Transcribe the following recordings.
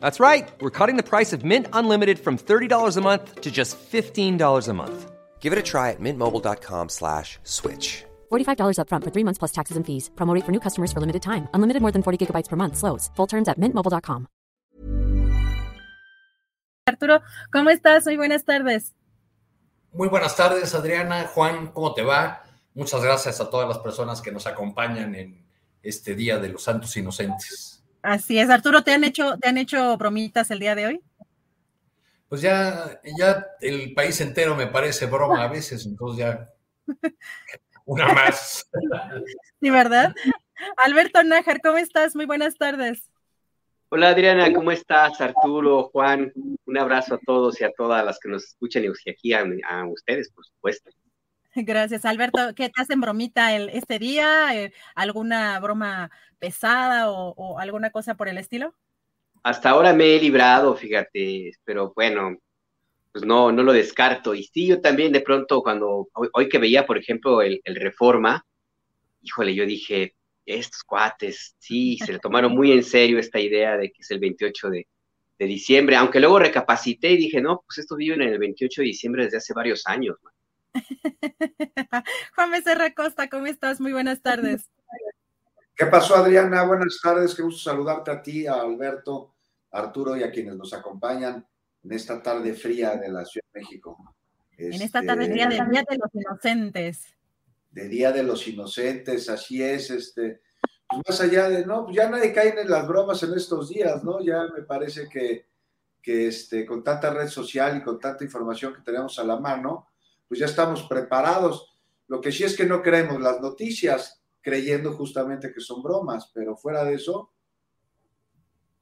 That's right. We're cutting the price of Mint Unlimited from $30 a month to just $15 a month. Give it a try at mintmobile.com slash switch. $45 upfront for three months plus taxes and fees. Promote for new customers for limited time. Unlimited more than 40 gigabytes per month. Slows. Full terms at mintmobile.com. Arturo, ¿cómo estás? Muy buenas tardes. Muy buenas tardes, Adriana. Juan, ¿cómo te va? Muchas gracias a todas las personas que nos acompañan en este Día de los Santos Inocentes. Así es, Arturo, ¿te han hecho, te han hecho bromitas el día de hoy? Pues ya, ya el país entero me parece broma a veces, entonces ya una más. Sí, ¿verdad? Alberto Nájar, ¿cómo estás? Muy buenas tardes. Hola Adriana, ¿cómo estás? Arturo, Juan, un abrazo a todos y a todas las que nos escuchan y aquí a, a ustedes, por supuesto. Gracias, Alberto. ¿Qué te hacen bromita el, este día? Eh, ¿Alguna broma pesada o, alguna cosa por el estilo? Hasta ahora me he librado, fíjate, pero bueno, pues no, no lo descarto. Y sí, yo también de pronto cuando, hoy, que veía, por ejemplo, el, Reforma, híjole, yo dije, estos cuates, sí, se le tomaron muy en serio esta idea de que es el 28 de, diciembre, aunque luego recapacité y dije, no, pues esto viven en el 28 de diciembre desde hace varios años. Juan Becerra Costa, ¿cómo estás? Muy buenas tardes. ¿Qué pasó, Adriana? Buenas tardes, qué gusto saludarte a ti, a Alberto, a Arturo y a quienes nos acompañan en esta tarde fría de la Ciudad de México. en esta tarde fría de Día de los Inocentes. De Día de los Inocentes, así es, este, pues más allá de, no, pues ya nadie cae en las bromas en estos días, ¿no? Ya me parece que, que este, con tanta red social y con tanta información que tenemos a la mano, pues ya estamos preparados. Lo que sí es que no creemos las noticias, creyendo justamente que son bromas, pero fuera de eso,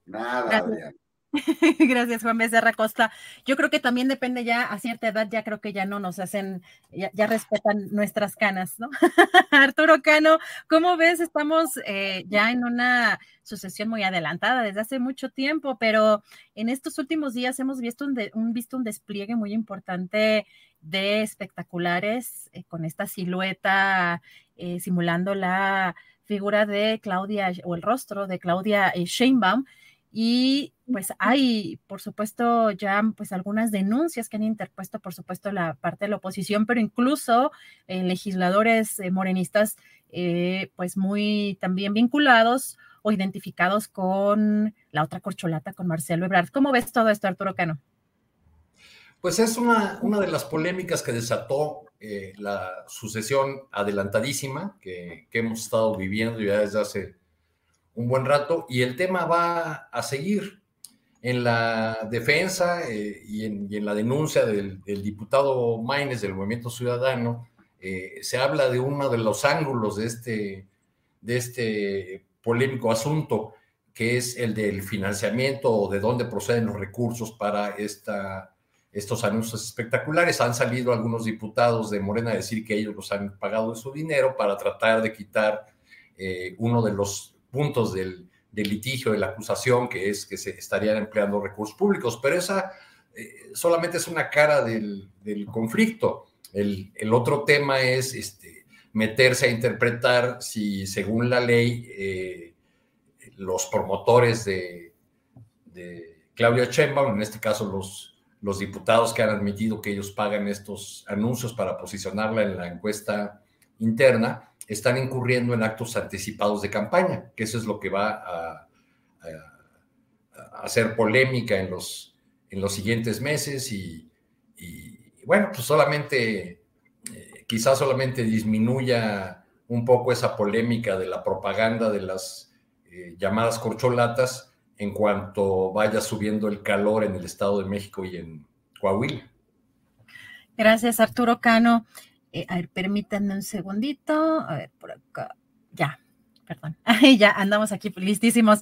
nada, Gracias, Juan Becerra Costa. Yo creo que también depende ya, a cierta edad, ya creo que ya no nos hacen, ya, respetan nuestras canas, ¿no? Arturo Cano, ¿cómo ves? Estamos eh, ya en una sucesión muy adelantada desde hace mucho tiempo, pero en estos últimos días hemos visto un, visto un despliegue muy importante de espectaculares eh, con esta silueta eh, simulando la figura de Claudia o el rostro de Claudia Sheinbaum y pues hay, por supuesto, ya pues algunas denuncias que han interpuesto, por supuesto, la parte de la oposición, pero incluso eh, legisladores eh, morenistas, eh, pues muy también vinculados o identificados con la otra corcholata, con Marcelo Ebrard. ¿Cómo ves todo esto, Arturo Cano? Pues es una, una de las polémicas que desató la sucesión adelantadísima que, que hemos estado viviendo ya desde hace un buen rato y el tema va a seguir en la defensa eh, y, en, la denuncia del, diputado Maines del Movimiento Ciudadano. Eh, se habla de uno de los ángulos de este, de este polémico asunto, que es el del financiamiento o de dónde proceden los recursos para esta, estos anuncios espectaculares. Han salido algunos diputados de Morena a decir que ellos los han pagado de su dinero para tratar de quitar eh, uno de los puntos del, litigio, de la acusación, que es que se estarían empleando recursos públicos, pero esa eh, solamente es una cara del, conflicto. El, otro tema es este, meterse a interpretar si según la ley eh, los promotores de, de Claudia Sheinbaum, en este caso los, los diputados que han admitido que ellos pagan estos anuncios para posicionarla en la encuesta interna, están incurriendo en actos anticipados de campaña, que eso es lo que va a, hacer polémica en los, en los siguientes meses y, bueno, pues solamente, eh, quizás solamente disminuya un poco esa polémica de la propaganda de las eh, llamadas corcholatas en cuanto vaya subiendo el calor en el Estado de México y en Coahuila. Gracias, Arturo Cano. A ver, permítanme un segundito. A ver, por acá. Ya, perdón. ya andamos aquí listísimos.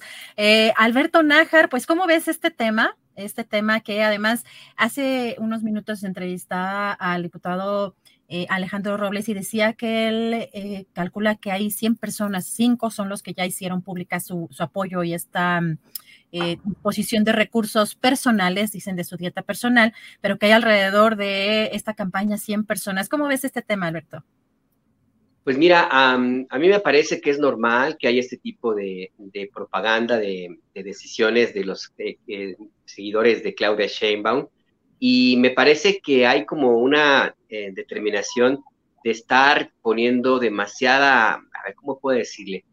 Alberto Nájar, pues, ¿cómo ves este tema? este tema que además hace unos minutos entrevistaba al diputado eh, Alejandro Robles y decía que él eh, calcula que hay 100 personas, 5 son los que ya hicieron pública su, apoyo y esta eh, posición de recursos personales, dicen de su dieta personal, pero que hay alrededor de esta campaña 100 personas. ¿Cómo ves este tema, Alberto? Pues mira, a mí me parece que es normal que haya este tipo de, propaganda, de, decisiones de los eh, eh, seguidores de Claudia Sheinbaum, y me parece que hay como una eh, determinación de estar poniendo demasiada, a ver, ¿cómo puedo decirle?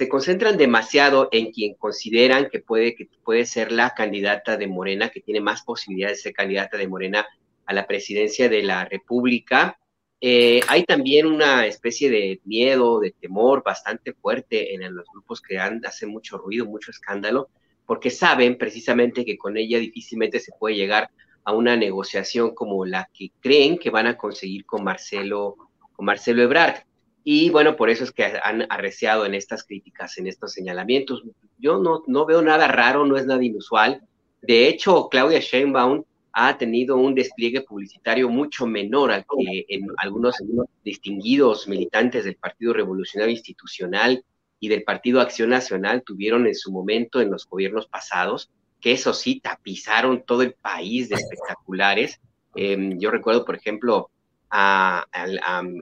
Se concentran demasiado en quien consideran que puede, que puede ser la candidata de Morena, que tiene más posibilidades de ser candidata de Morena a la presidencia de la República, eh, hay también una especie de miedo, de temor bastante fuerte en los grupos que han, hacen mucho ruido, mucho escándalo, porque saben precisamente que con ella difícilmente se puede llegar a una negociación como la que creen que van a conseguir con Marcelo, con Marcelo Ebrard. Y bueno, por eso es que han arreciado en estas críticas, en estos señalamientos. Yo no, no veo nada raro, no es nada inusual. De hecho, Claudia Sheinbaum ha tenido un despliegue publicitario mucho menor al que en algunos distinguidos militantes del Partido Revolucionario Institucional y del Partido Acción Nacional tuvieron en su momento en los gobiernos pasados, que eso sí, tapizaron todo el país de espectaculares. Em, yo recuerdo, por ejemplo, a,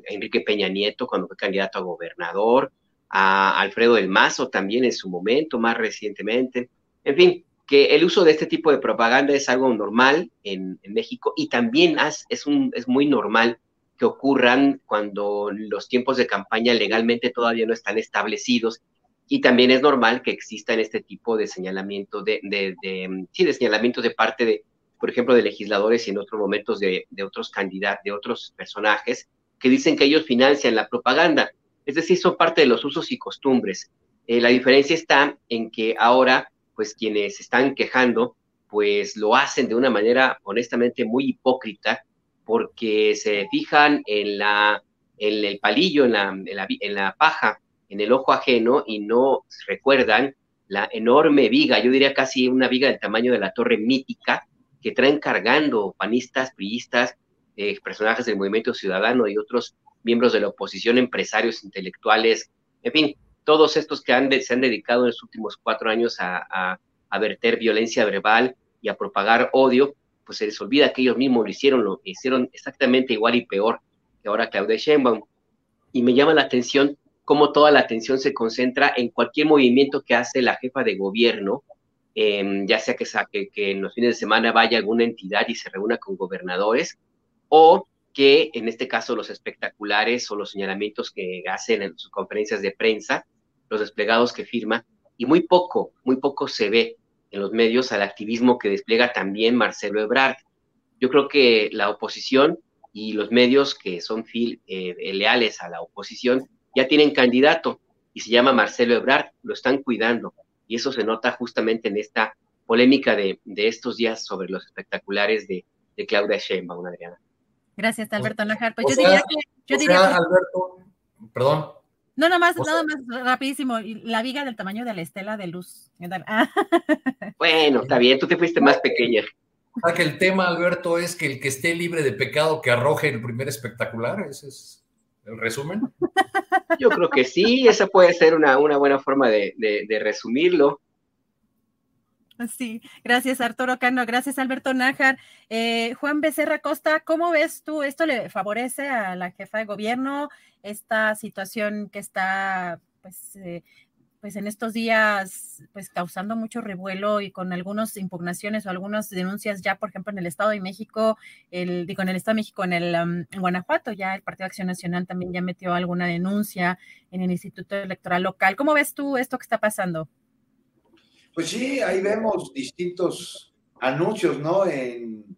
Enrique Peña Nieto cuando fue candidato a gobernador, a Alfredo del Mazo también en su momento, más recientemente. En fin, que el uso de este tipo de propaganda es algo normal en, México y también es, es muy normal que ocurran cuando los tiempos de campaña legalmente todavía no están establecidos y también es normal que existan este tipo de señalamientos de, de, de, sí, de señalamientos de parte de, por ejemplo, de legisladores y en otros momentos de, otros candidatos, de otros personajes que dicen que ellos financian la propaganda. Es decir, son parte de los usos y costumbres. Eh, la diferencia está en que ahora pues quienes están quejando, pues lo hacen de una manera honestamente muy hipócrita, porque se fijan en, la, en el palillo, en la, en la, paja, en el ojo ajeno y no recuerdan la enorme viga, yo diría casi una viga del tamaño de la torre mítica, que traen cargando panistas, priistas, eh, personajes del movimiento ciudadano y otros miembros de la oposición, empresarios, intelectuales, en fin, todos estos que se han dedicado en los últimos cuatro años a, verter violencia verbal y a propagar odio, pues se les olvida que ellos mismos lo hicieron, lo hicieron exactamente igual y peor que ahora Claudia Sheinbaum. Y me llama la atención cómo toda la atención se concentra en cualquier movimiento que hace la jefa de gobierno, em, ya sea que, que, que en los fines de semana vaya alguna entidad y se reúna con gobernadores, o que en este caso los espectaculares o los señalamientos que hacen en sus conferencias de prensa los desplegados que firma, y muy poco, muy poco se ve en los medios al activismo que despliega también Marcelo Ebrard. Yo creo que la oposición y los medios que son eh, leales a la oposición ya tienen candidato y se llama Marcelo Ebrard, lo están cuidando y eso se nota justamente en esta polémica de, estos días sobre los espectaculares de, Claudia Sheinbaum, Adriana. Gracias, Alberto Najar. Pues yo diría que... Yo diría Alberto, perdón, no, nada más, nada más rapidísimo. La viga del tamaño de la estela de luz. Bueno, está bien, tú te fuiste más pequeña. O que el tema, Alberto, es que el que esté libre de pecado que arroje el primer espectacular, ese es el resumen. Yo creo que sí, esa puede ser una, una buena forma de, de resumirlo. Sí, gracias Arturo Cano, gracias Alberto Nájar. Eh, Juan Becerra Costa, ¿cómo ves tú? ¿Esto le favorece a la jefa de gobierno? Esta situación que está, pues, eh, pues en estos días, pues causando mucho revuelo y con algunas impugnaciones o algunas denuncias ya, por ejemplo, en el Estado de México, el, digo, en el Estado de México, en el um, en Guanajuato, ya el Partido Acción Nacional también ya metió alguna denuncia en el Instituto Electoral Local. ¿Cómo ves tú esto que está pasando? Pues sí, ahí vemos distintos anuncios, ¿no? En,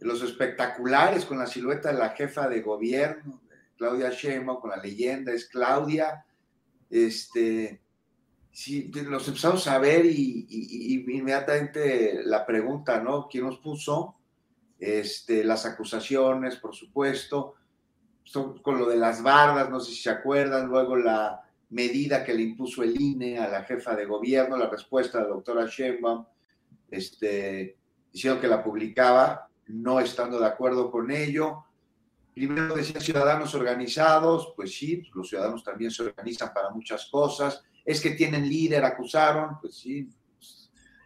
los espectaculares con la silueta de la jefa de gobierno, Claudia Sheinbaum, con la leyenda es Claudia, este, sí, los empezamos a ver y, inmediatamente la pregunta, ¿no? ¿Quién nos puso? Este, las acusaciones, por supuesto, con lo de las bardas, no sé si se acuerdan, luego la medida que le impuso el INE a la jefa de gobierno, la respuesta de la doctora Sheinbaum, este, diciendo que la publicaba, no estando de acuerdo con ello. Primero decían ciudadanos organizados, pues sí, los ciudadanos también se organizan para muchas cosas. Es que tienen líder, acusaron, pues sí,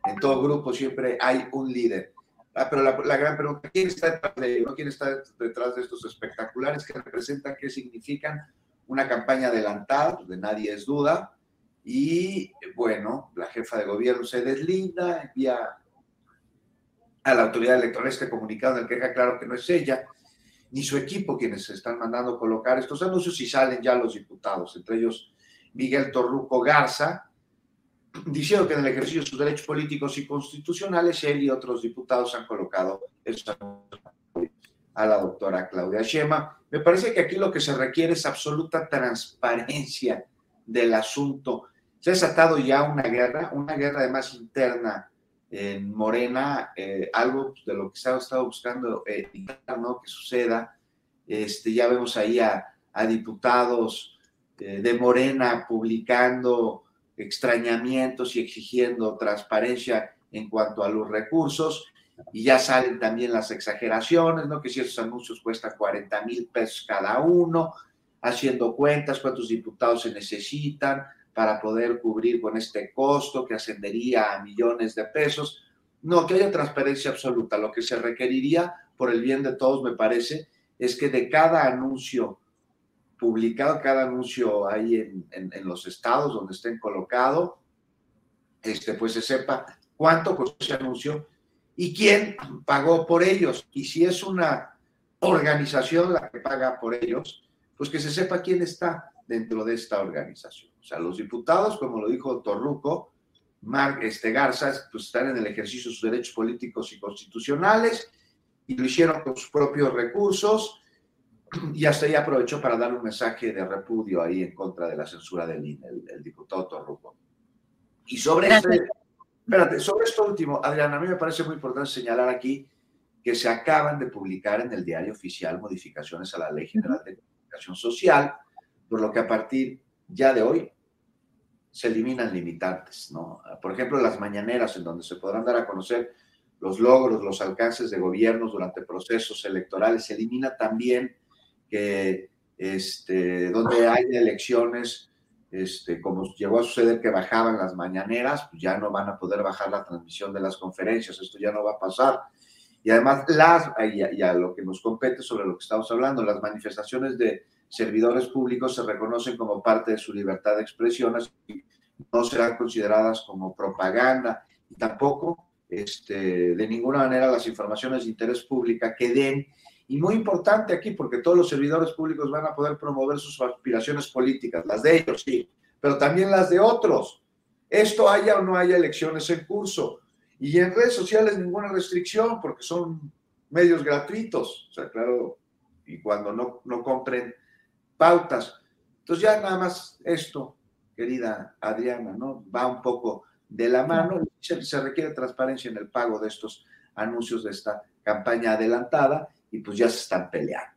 en todo grupo siempre hay un líder. Ah, pero la, gran pregunta, ¿quién está detrás de ello? ¿Quién está detrás de estos espectaculares que representan, qué significan? Una campaña adelantada, pues de nadie es duda, y bueno, la jefa de gobierno se deslinda, envía a la autoridad electoral este comunicado en el que deja claro que no es ella ni su equipo quienes se están mandando colocar estos anuncios y salen ya los diputados, entre ellos Miguel Torruco Garza, diciendo que en el ejercicio de sus derechos políticos y constitucionales, él y otros diputados han colocado a la doctora Claudia Shema. Me parece que aquí lo que se requiere es absoluta transparencia del asunto. Se ha desatado ya una guerra, una guerra además interna en Morena, eh, algo de lo que se ha estado buscando evitar, ¿no? Que suceda. Este, ya vemos ahí a, diputados eh, de Morena publicando extrañamientos y exigiendo transparencia en cuanto a los recursos. Y ya salen también las exageraciones, ¿no? Que si esos anuncios cuestan 40 mil pesos cada uno, haciendo cuentas, cuántos diputados se necesitan para poder cubrir con este costo que ascendería a millones de pesos. No, que haya transparencia absoluta. Lo que se requeriría, por el bien de todos, me parece, es que de cada anuncio publicado, cada anuncio ahí en, los estados donde estén colocado, este, pues se sepa cuánto costó ese anuncio y quién pagó por ellos. Y si es una organización la que paga por ellos, pues que se sepa quién está dentro de esta organización. O sea, los diputados, como lo dijo Torruco, Mark este, Garza, pues están en el ejercicio de sus derechos políticos y constitucionales y lo hicieron con sus propios recursos y hasta ahí aprovechó para dar un mensaje de repudio ahí en contra de la censura del INE, el, diputado Torruco. Y sobre, este, espérate, sobre esto último, Adriana, a mí me parece muy importante señalar aquí que se acaban de publicar en el diario oficial modificaciones a la Ley General de Comunicación Social, por lo que a partir ya de hoy se eliminan limitantes, ¿no? Por ejemplo, las mañaneras en donde se podrán dar a conocer los logros, los alcances de gobiernos durante procesos electorales, se elimina también que este, donde hay elecciones, este, como llegó a suceder que bajaban las mañaneras, pues ya no van a poder bajar la transmisión de las conferencias, esto ya no va a pasar. Y además, las, y a lo que nos compete sobre lo que estamos hablando, las manifestaciones de servidores públicos se reconocen como parte de su libertad de expresión, y no serán consideradas como propaganda y tampoco este, de ninguna manera las informaciones de interés público que den. Y muy importante aquí, porque todos los servidores públicos van a poder promover sus aspiraciones políticas, las de ellos, sí, pero también las de otros. Esto haya o no haya elecciones en curso. Y en redes sociales ninguna restricción, porque son medios gratuitos. O sea, claro, y cuando no, no compren pautas. Entonces ya nada más esto, querida Adriana, ¿no? Va un poco de la mano. Se, se requiere transparencia en el pago de estos anuncios de esta campaña adelantada y pues ya se están peleando.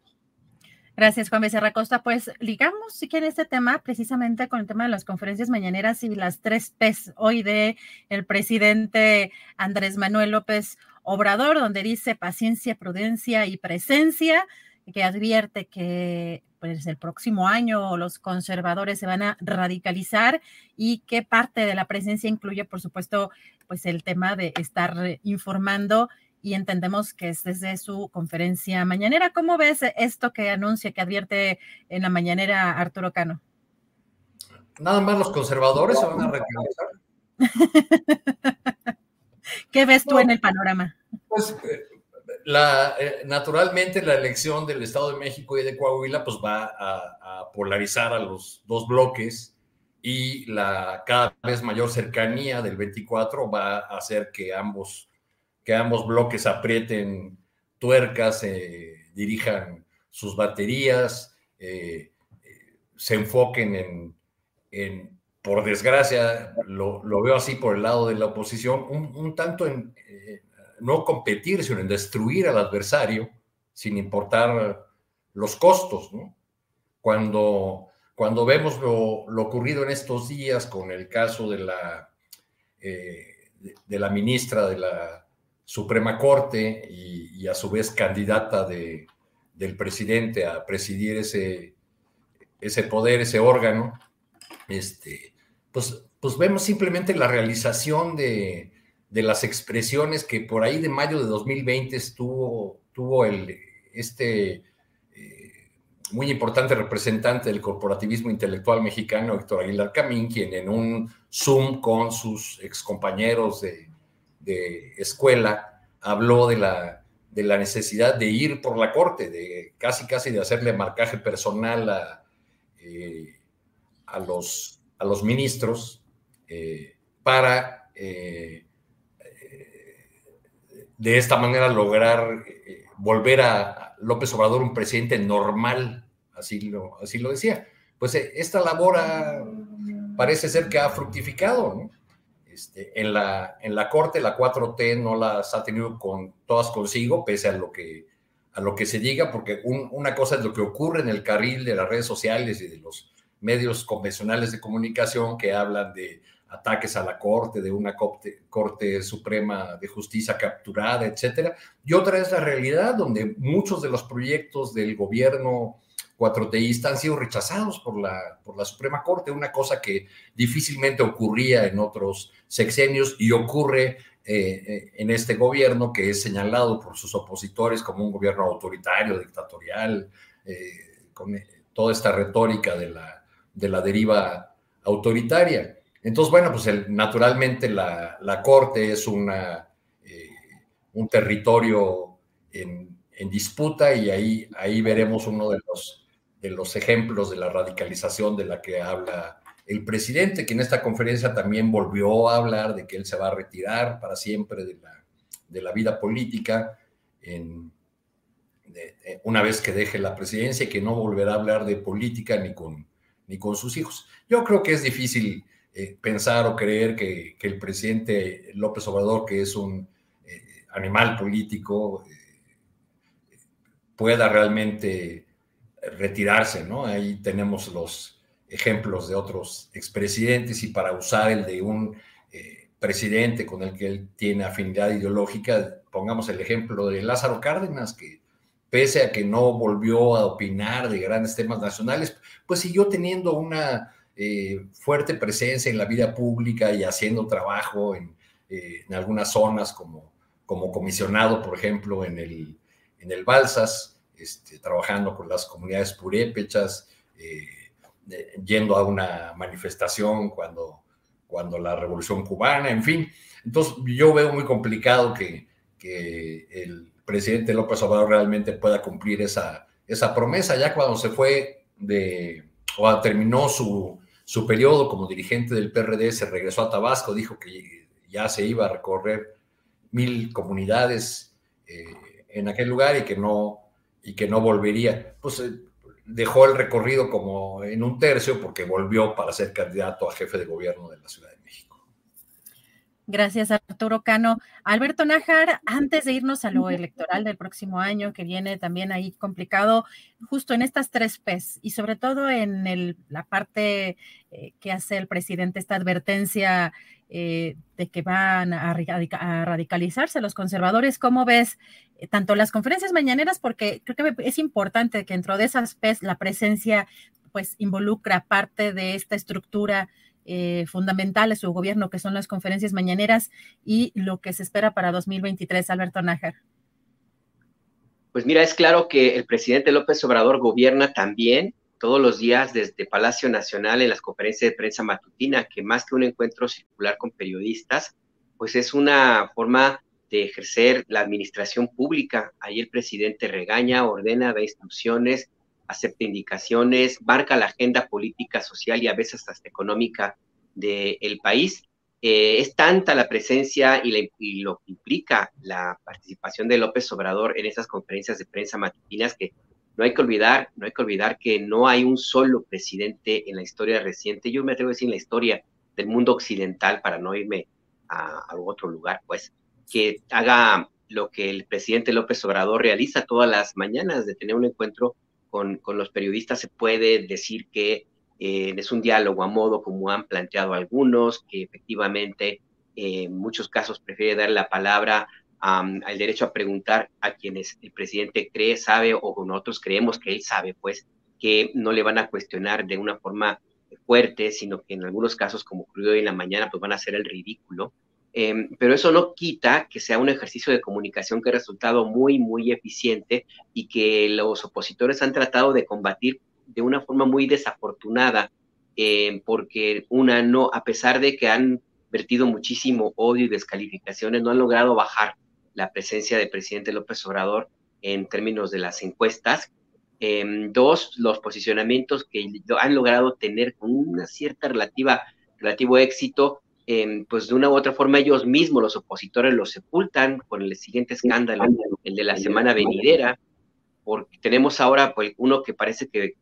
Gracias, Juan Becerra Costa. Pues ligamos, si quiere, este tema precisamente con el tema de las conferencias mañaneras y las tres P's hoy de el presidente Andrés Manuel López Obrador, donde dice paciencia, prudencia y presencia, que advierte que pues el próximo año los conservadores se van a radicalizar y qué parte de la presencia incluye, por supuesto, pues el tema de estar informando y entendemos que es desde su conferencia mañanera. ¿Cómo ves esto que anuncia, que advierte en la mañanera Arturo Cano? Nada más los conservadores se van a radicalizar. ¿Qué ves tú en el panorama? Pues eh, la, eh, naturalmente la elección del Estado de México y de Coahuila pues va a, polarizar a los dos bloques y la cada vez mayor cercanía del 24 va a hacer que ambos, que ambos bloques aprieten tuercas, dirijan sus baterías, se enfoquen en, por desgracia, lo, veo así por el lado de la oposición, un, tanto en no competir, sino en destruir al adversario sin importar los costos. Cuando, cuando vemos lo, ocurrido en estos días con el caso de la, eh, de, la ministra de la Suprema Corte y, a su vez candidata de, del presidente a presidir ese, ese poder, ese órgano, este, pues, pues vemos simplemente la realización de, de las expresiones que por ahí de mayo de 2020 estuvo, tuvo el, este eh, muy importante representante del corporativismo intelectual mexicano, Héctor Aguilar Camín, quien en un Zoom con sus excompañeros de, de escuela habló de la, de la necesidad de ir por la corte, de casi casi de hacerle marcaje personal a, eh, a, los, a los ministros eh, para de esta manera lograr eh, volver a López Obrador un presidente normal, así lo, así lo decía. Pues eh, esta labor parece ser que ha fructificado, Este, en, la, en la Corte, la 4T no las ha tenido con, todas consigo, pese a lo que, a lo que se diga, porque una cosa es lo que ocurre en el carril de las redes sociales y de los medios convencionales de comunicación que hablan de ataques a la Corte, de una Corte, Suprema de Justicia capturada, etcétera. Y otra es la realidad, donde muchos de los proyectos del gobierno cuatroteísta han sido rechazados por la, por la Suprema Corte, una cosa que difícilmente ocurría en otros sexenios y ocurre eh, eh, en este gobierno que es señalado por sus opositores como un gobierno autoritario, dictatorial, eh, con toda esta retórica de la, de la deriva autoritaria. Entonces, bueno, pues naturalmente la, Corte es una, un territorio en, disputa y ahí, ahí veremos uno de los, los ejemplos de la radicalización de la que habla el presidente, que en esta conferencia también volvió a hablar de que él se va a retirar para siempre de la, de la vida política una vez que deje la presidencia y que no volverá a hablar de política ni con, ni con sus hijos. Yo creo que es difícil eh, pensar o creer que, el presidente López Obrador, que es un eh, animal político, eh, pueda realmente retirarse, ¿no? Ahí tenemos los ejemplos de otros expresidentes y para usar el de un presidente con el que él tiene afinidad ideológica, pongamos el ejemplo de Lázaro Cárdenas, que pese a que no volvió a opinar de grandes temas nacionales, pues siguió teniendo una eh, fuerte presencia en la vida pública y haciendo trabajo en, eh, algunas zonas como, como comisionado, por ejemplo, en el, en el Balsas, este, trabajando con las comunidades purépechas, eh, yendo a una manifestación cuando, cuando la revolución cubana, en fin. Entonces yo veo muy complicado que, que el presidente López Obrador realmente pueda cumplir esa, esa promesa, ya cuando se fue de, o terminó su, su periodo como dirigente del PRD se regresó a Tabasco, dijo que ya se iba a recorrer mil comunidades eh, en aquel lugar y que no, y que no volvería. Pues eh, dejó el recorrido como en un tercio porque volvió para ser candidato a jefe de gobierno de la Ciudad. Gracias, Arturo Cano. Alberto Nájar, antes de irnos a lo electoral del próximo año, que viene también ahí complicado, justo en estas tres P's y sobre todo en el, la parte eh, que hace el presidente, esta advertencia eh, de que van a, radicalizarse los conservadores, ¿cómo ves eh, tanto las conferencias mañaneras? Porque creo que es importante que dentro de esas P's la presencia pues involucra parte de esta estructura eh, fundamentales su gobierno, que son las conferencias mañaneras y lo que se espera para 2023, Alberto Nájar? Pues mira, es claro que el presidente López Obrador gobierna también todos los días desde Palacio Nacional en las conferencias de prensa matutina, que más que un encuentro circular con periodistas, pues es una forma de ejercer la administración pública. Ahí el presidente regaña, ordena, da instrucciones, acepta indicaciones, marca la agenda política, social y a veces hasta económica del país. eh, es tanta la presencia y, lo que implica la participación de López Obrador en esas conferencias de prensa matutinas que no hay que olvidar, no hay que olvidar que no hay un solo presidente en la historia reciente, yo me atrevo a decir en la historia del mundo occidental, para no irme a, a otro lugar, pues, que haga lo que el presidente López Obrador realiza todas las mañanas, de tener un encuentro con, con los periodistas, se puede decir que eh, es un diálogo a modo como han planteado algunos, que efectivamente eh, en muchos casos prefiere dar la palabra al derecho a preguntar a quienes el presidente cree, sabe o nosotros creemos que él sabe, pues que no le van a cuestionar de una forma fuerte, sino que en algunos casos, como ocurrió hoy en la mañana, pues van a hacer el ridículo. Em, pero eso no quita que sea un ejercicio de comunicación que ha resultado muy, muy eficiente y que los opositores han tratado de combatir de una forma muy desafortunada, em, porque una no, a pesar de que han vertido muchísimo odio y descalificaciones, no han logrado bajar la presencia del presidente López Obrador en términos de las encuestas. Em, dos, los posicionamientos que han logrado tener con una cierta relativa, relativo éxito pues de una u otra forma ellos mismos, los opositores, los sepultan con el siguiente escándalo, el de la semana venidera, porque tenemos ahora pues, uno que parece que,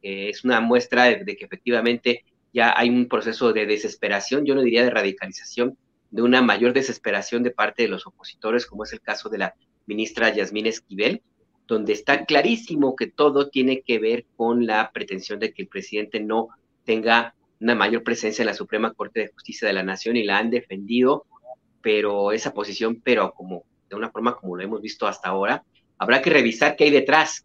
es una muestra de, que efectivamente ya hay un proceso de desesperación, yo no diría de radicalización, de una mayor desesperación de parte de los opositores, como es el caso de la ministra Yasmín Esquivel, donde está clarísimo que todo tiene que ver con la pretensión de que el presidente no tenga una mayor presencia en la Suprema Corte de Justicia de la Nación y la han defendido, pero esa posición, pero como de una forma como lo hemos visto hasta ahora, habrá que revisar qué hay detrás,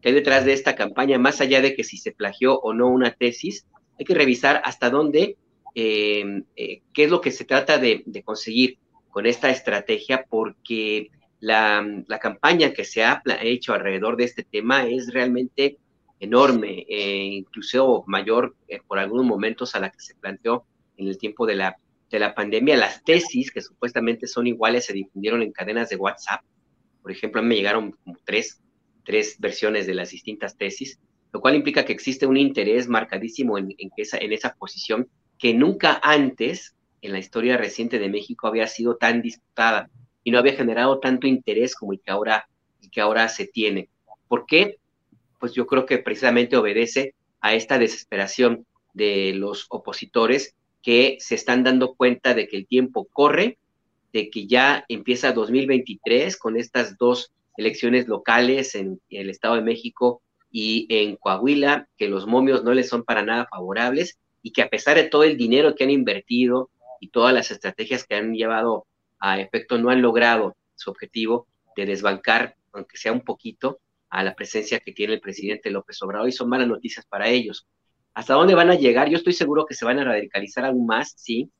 qué hay detrás de esta campaña, más allá de que si se plagió o no una tesis, hay que revisar hasta dónde, em, eh, qué es lo que se trata de, conseguir con esta estrategia, porque la, la, campaña que se ha hecho alrededor de este tema es realmente enorme, eh, incluso mayor eh, por algunos momentos a la que se planteó en el tiempo de la, de la pandemia. Las tesis, que supuestamente son iguales, se difundieron en cadenas de WhatsApp. Por ejemplo, me llegaron como tres, tres versiones de las distintas tesis, lo cual implica que existe un interés marcadísimo en, en, esa, en esa posición que nunca antes en la historia reciente de México había sido tan disputada y no había generado tanto interés como el que ahora, el que ahora se tiene. ¿Por qué? Pues yo creo que precisamente obedece a esta desesperación de los opositores que se están dando cuenta de que el tiempo corre, de que ya empieza 2023 con estas dos elecciones locales en el Estado de México y en Coahuila, que los momios no les son para nada favorables y que a pesar de todo el dinero que han invertido y todas las estrategias que han llevado a efecto, no han logrado su objetivo de desbancar, aunque sea un poquito, a la presencia que tiene el presidente López Obrador y son malas noticias para ellos. ¿Hasta dónde van a llegar? Yo estoy seguro que se van a radicalizar aún más, sí.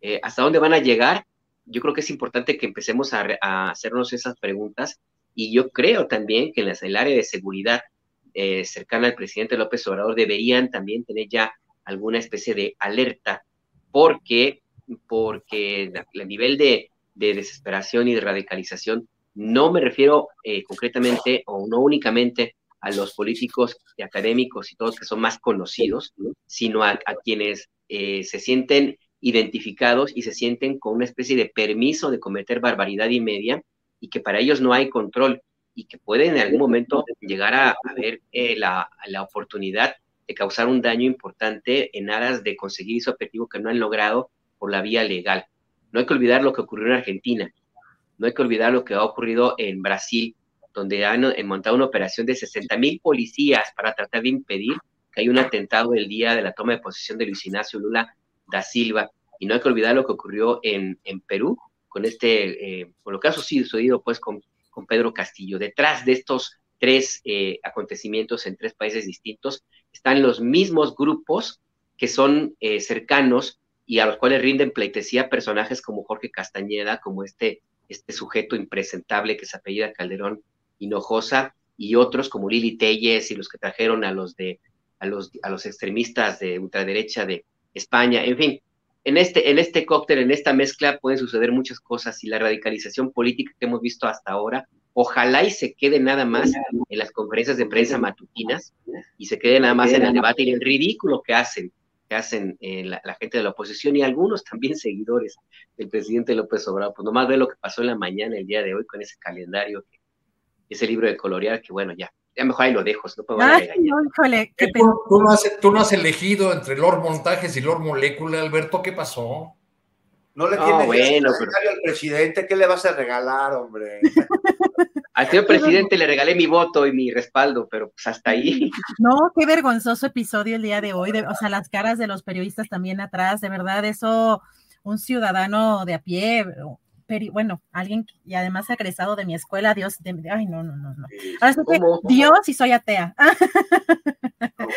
Eh, ¿Hasta dónde van a llegar? Yo creo que es importante que empecemos a, hacernos esas preguntas y yo creo también que en el área de seguridad eh, cercana al presidente López Obrador deberían también tener ya alguna especie de alerta porque, porque el nivel de, de desesperación y de radicalización no me refiero eh, concretamente o no únicamente a los políticos y académicos y todos que son más conocidos, sino a, quienes eh, se sienten identificados y se sienten con una especie de permiso de cometer barbaridad y media y que para ellos no hay control y que pueden en algún momento llegar a, ver eh, la, la, oportunidad de causar un daño importante en aras de conseguir ese objetivo que no han logrado por la vía legal. No hay que olvidar lo que ocurrió en Argentina. No hay que olvidar lo que ha ocurrido en Brasil, donde han eh, montado una operación de 60 mil policías para tratar de impedir que haya un atentado el día de la toma de posesión de Luis Ignacio Lula da Silva. Y no hay que olvidar lo que ocurrió en, en Perú, con este, eh, con lo que ha sucedido pues con, con Pedro Castillo. Detrás de estos tres eh, acontecimientos en tres países distintos están los mismos grupos que son cercanos y a los cuales rinden pleitesía personajes como Jorge Castañeda, como este este sujeto impresentable que se apellida Calderón Hinojosa, y otros como Lili Telles y los que trajeron a los de a los, a los extremistas de ultraderecha de España, en fin, en este, en este cóctel, en esta mezcla pueden suceder muchas cosas y la radicalización política que hemos visto hasta ahora, ojalá y se quede nada más en las conferencias de prensa matutinas y se quede nada más en el debate y en el ridículo que hacen que hacen eh, la, gente de la oposición y algunos también seguidores del presidente López Obrador. Pues nomás ve lo que pasó en la mañana el día de hoy con ese calendario, ese libro de colorear, que bueno, ya, ya mejor ahí lo dejo, no puedo Ay, no, híjole, qué ¿Tú, tú, no has, tú no has elegido entre Lord Montajes y Lord Molécula, Alberto, ¿qué pasó? No le No, bueno, al presidente, ¿qué le vas a regalar, hombre? Al señor presidente le regalé mi voto y mi respaldo, pero pues hasta ahí. No, qué vergonzoso episodio el día de hoy, de- o sea, las caras de los periodistas también atrás, de verdad, eso, un ciudadano de a pie, peri- bueno, alguien que- y además egresado de mi escuela, Dios, de, ay, no, no, no, no. Ahora sí que ¿Cómo? Dios y soy atea.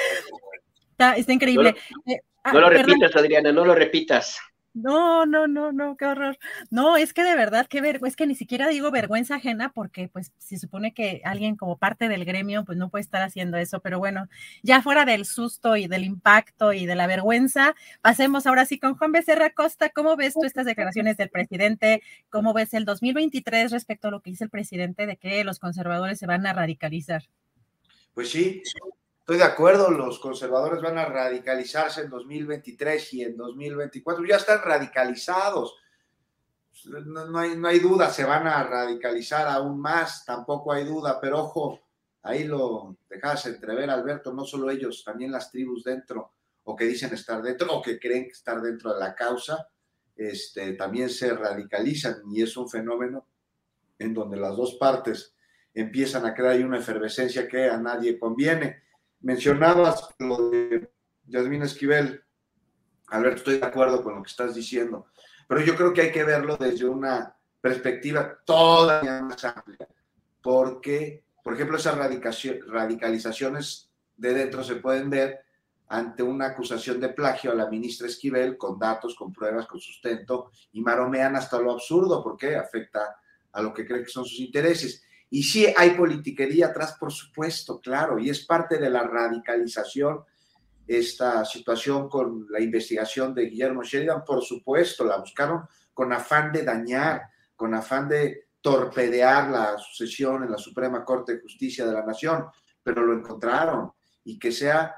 Está, está increíble. Eh, ah, No lo perdón. repitas, Adriana, no lo repitas. No, no, no, no, qué horror. No, es que de verdad, qué vergüenza, es que ni siquiera digo vergüenza ajena porque pues se supone que alguien como parte del gremio pues no puede estar haciendo eso, pero bueno, ya fuera del susto y del impacto y de la vergüenza, pasemos ahora sí con Juan Becerra Costa. ¿Cómo ves tú estas declaraciones del presidente? ¿Cómo ves el 2023 respecto a lo que dice el presidente de que los conservadores se van a radicalizar? Pues sí, estoy de acuerdo, los conservadores van a radicalizarse en 2023 y en 2024, ya están radicalizados, no, hay, no hay duda, se van a radicalizar aún más, tampoco hay duda, pero ojo, ahí lo dejas entrever, Alberto, no solo ellos, también las tribus dentro, o que dicen estar dentro, o que creen estar dentro de la causa, este, también se radicalizan y es un fenómeno en donde las dos partes empiezan a crear una efervescencia que a nadie conviene. Mencionabas lo de Yasmín Esquivel. Alberto, estoy de acuerdo con lo que estás diciendo, pero yo creo que hay que verlo desde una perspectiva todavía más amplia, porque, por ejemplo, esas radicalizaciones de dentro se pueden ver ante una acusación de plagio a la ministra Esquivel con datos, con pruebas, con sustento, y maromean hasta lo absurdo porque afecta a lo que creen que son sus intereses. Y sí hay politiquería atrás, por supuesto, claro, y es parte de la radicalización esta situación con la investigación de Guillermo Sheridan, por supuesto, la buscaron con afán de dañar, con afán de torpedear la sucesión en la Suprema Corte de Justicia de la Nación, pero lo encontraron. Y que sea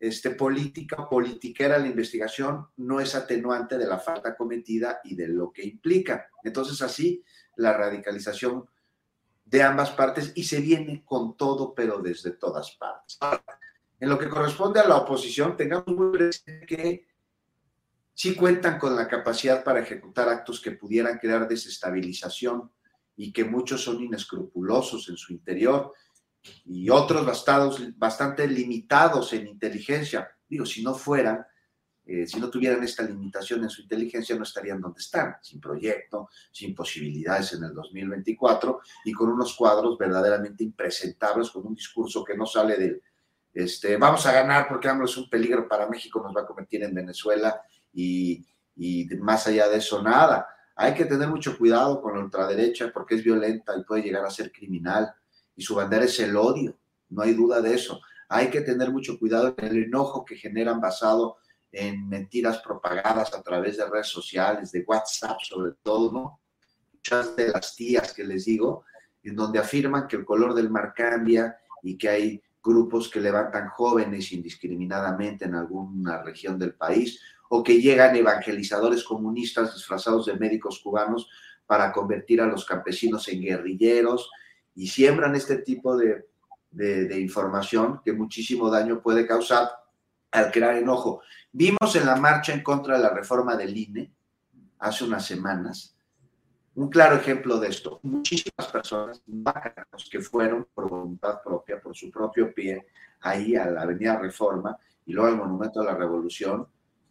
este, política o politiquera la investigación no es atenuante de la falta cometida y de lo que implica. Entonces, así, la radicalización de ambas partes y se viene con todo, pero desde todas partes. Ahora, en lo que corresponde a la oposición, tengamos muy presente que sí cuentan con la capacidad para ejecutar actos que pudieran crear desestabilización y que muchos son inescrupulosos en su interior y otros bastados, bastante limitados en inteligencia. Digo, si no fueran, eh, si no tuvieran esta limitación en su inteligencia, no estarían donde están, sin proyecto, sin posibilidades en el 2024 y con unos cuadros verdaderamente impresentables, con un discurso que no sale del, este, vamos a ganar porque AMLO es un peligro para México, nos va a convertir en Venezuela y, y más allá de eso, nada. Hay que tener mucho cuidado con la ultraderecha porque es violenta y puede llegar a ser criminal y su bandera es el odio, no hay duda de eso. Hay que tener mucho cuidado con el enojo que generan basado en mentiras propagadas a través de redes sociales, de WhatsApp sobre todo, ¿no? Muchas de las tías que les digo, en donde afirman que el color del mar cambia y que hay grupos que levantan jóvenes indiscriminadamente en alguna región del país, o que llegan evangelizadores comunistas disfrazados de médicos cubanos para convertir a los campesinos en guerrilleros y siembran este tipo de, de, de información que muchísimo daño puede causar al crear enojo. Vimos en la marcha en contra de la reforma del INE hace unas semanas un claro ejemplo de esto. Muchísimas personas bacanos que fueron por voluntad propia, por su propio pie, ahí a la Avenida Reforma y luego al Monumento a la Revolución,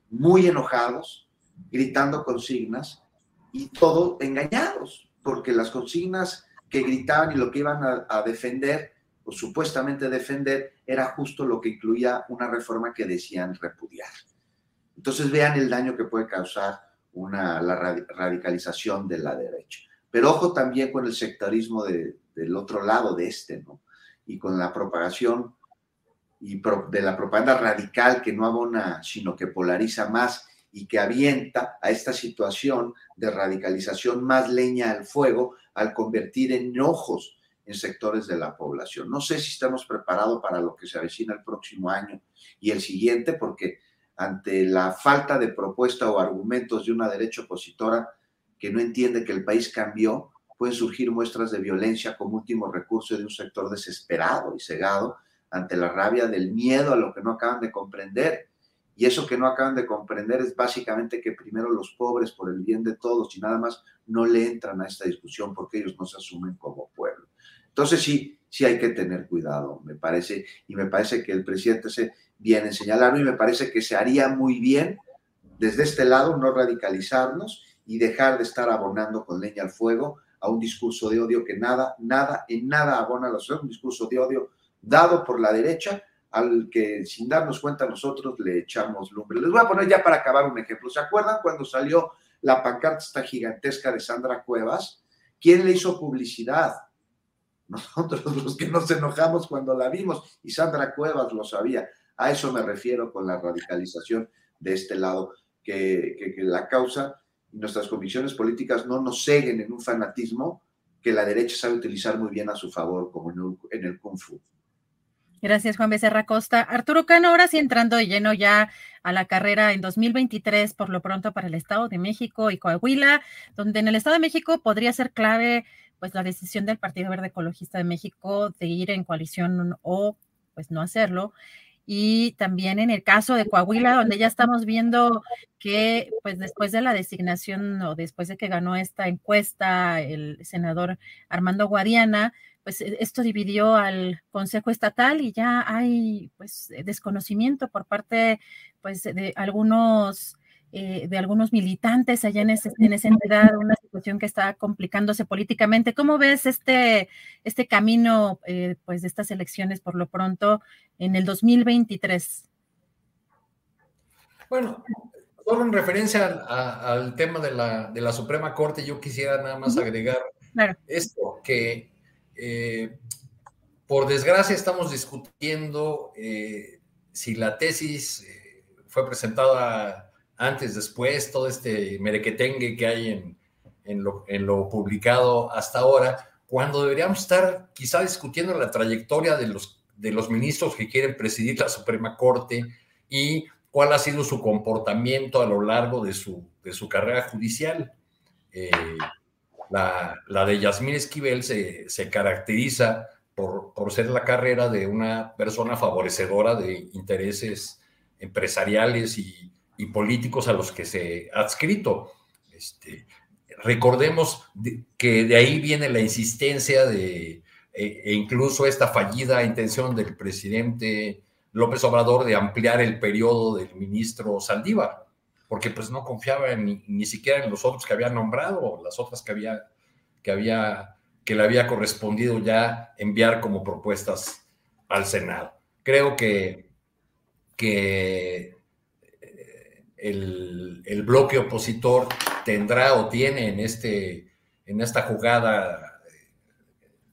muy enojados, gritando consignas y todo engañados, porque las consignas que gritaban y lo que iban a defender o supuestamente defender era justo lo que incluía una reforma que decían repudiar. Entonces vean el daño que puede causar una, la radicalización de la derecha. Pero ojo también con el sectarismo de, del otro lado de este, ¿no? Y con la propagación y de la propaganda radical que no abona, sino que polariza más y que avienta a esta situación de radicalización más leña al fuego al convertir en ojos en sectores de la población. No sé si estamos preparados para lo que se avecina el próximo año y el siguiente, porque ante la falta de propuesta o argumentos de una derecha opositora que no entiende que el país cambió, pueden surgir muestras de violencia como último recurso de un sector desesperado y cegado ante la rabia del miedo a lo que no acaban de comprender. Y eso que no acaban de comprender es básicamente que primero los pobres, por el bien de todos y nada más, no le entran a esta discusión porque ellos no se asumen como pueblo. Entonces sí, sí hay que tener cuidado, me parece, y me parece que el presidente se viene en señalarlo y me parece que se haría muy bien desde este lado no radicalizarnos y dejar de estar abonando con leña al fuego a un discurso de odio que nada, nada, en nada abona a la sociedad, un discurso de odio dado por la derecha al que sin darnos cuenta nosotros le echamos lumbre. Les voy a poner ya para acabar un ejemplo. ¿Se acuerdan cuando salió la pancarta esta gigantesca de Sandra Cuevas? ¿Quién le hizo publicidad? Nosotros los que nos enojamos cuando la vimos y Sandra Cuevas lo sabía. A eso me refiero con la radicalización de este lado, que, la causa nuestras convicciones políticas no nos seguen en un fanatismo que la derecha sabe utilizar muy bien a su favor, como en el, Kung Fu. Gracias, Juan Becerra Costa. Arturo Cano, ahora sí entrando de lleno ya a la carrera en 2023, por lo pronto para el Estado de México y Coahuila, donde en el Estado de México podría ser clave pues la decisión del Partido Verde Ecologista de México de ir en coalición o pues no hacerlo. Y también en el caso de Coahuila, donde ya estamos viendo que pues después de la designación o después de que ganó esta encuesta el senador Armando Guadiana, pues e, esto dividió al Consejo Estatal y ya hay pues desconocimiento por parte pues de algunos eh, de algunos militantes allá en, en esa entidad, una situación que está complicándose políticamente. ¿Cómo ves este, este camino eh, pues de estas elecciones por lo pronto en el 2023? Bueno, solo en referencia al, tema de la, de la, Suprema Corte, yo quisiera nada más agregar esto, que eh, por desgracia estamos discutiendo si la tesis fue presentada antes, después, todo este merequetengue que hay en, lo, publicado hasta ahora, cuando deberíamos estar quizá discutiendo la trayectoria de los, ministros que quieren presidir la Suprema Corte y cuál ha sido su comportamiento a lo largo de su, carrera judicial. Eh, la, de Yasmín Esquivel se, caracteriza por, ser la carrera de una persona favorecedora de intereses empresariales y, y políticos a los que se ha adscrito. Este, recordemos que de ahí viene la insistencia de, e, e, incluso esta fallida intención del presidente López Obrador de ampliar el periodo del ministro Saldívar, porque pues no confiaba ni, ni, siquiera en los otros que había nombrado, las otras que había, que había, que le había correspondido ya enviar como propuestas al Senado. Creo que, que el, bloque opositor tendrá o tiene en, este, en esta jugada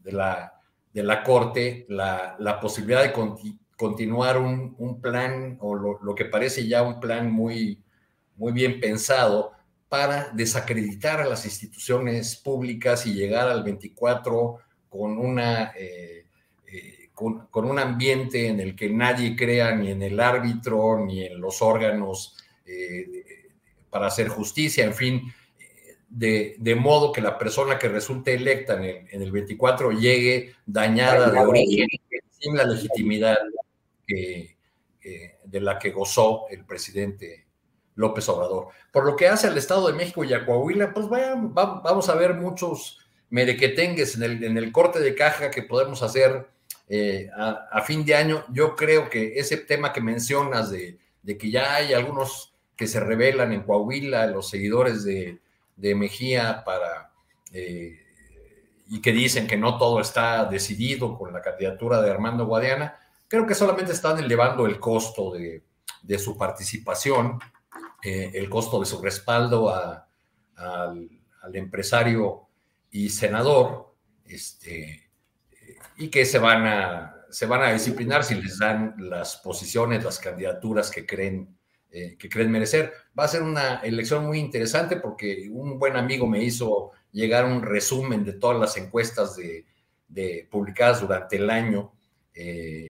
de la, de la Corte la, posibilidad de continuar un, plan o lo, que parece ya un plan muy, muy bien pensado para desacreditar a las instituciones públicas y llegar al 24 con una... Eh, eh, con, un ambiente en el que nadie crea ni en el árbitro ni en los órganos para hacer justicia, en fin, de, modo que la persona que resulte electa en el, 24 llegue dañada de origen, sin la legitimidad que, de la que gozó el presidente López Obrador. Por lo que hace al Estado de México y a Coahuila, pues vaya, vamos a ver muchos merequetengues en el, en el corte de caja que podemos hacer eh, a, fin de año. Yo creo que ese tema que mencionas de, de que ya hay algunos que se revelan en Coahuila, los seguidores de, Mejía para, eh, y que dicen que no todo está decidido con la candidatura de Armando Guadiana, creo que solamente están elevando el costo de, su participación, eh, el costo de su respaldo al, empresario y senador, este, y que se van, a, se van a disciplinar si les dan las posiciones, las candidaturas que creen eh, que creen merecer. Va a ser una elección muy interesante porque un buen amigo me hizo llegar un resumen de todas las encuestas de, publicadas durante el año. Eh.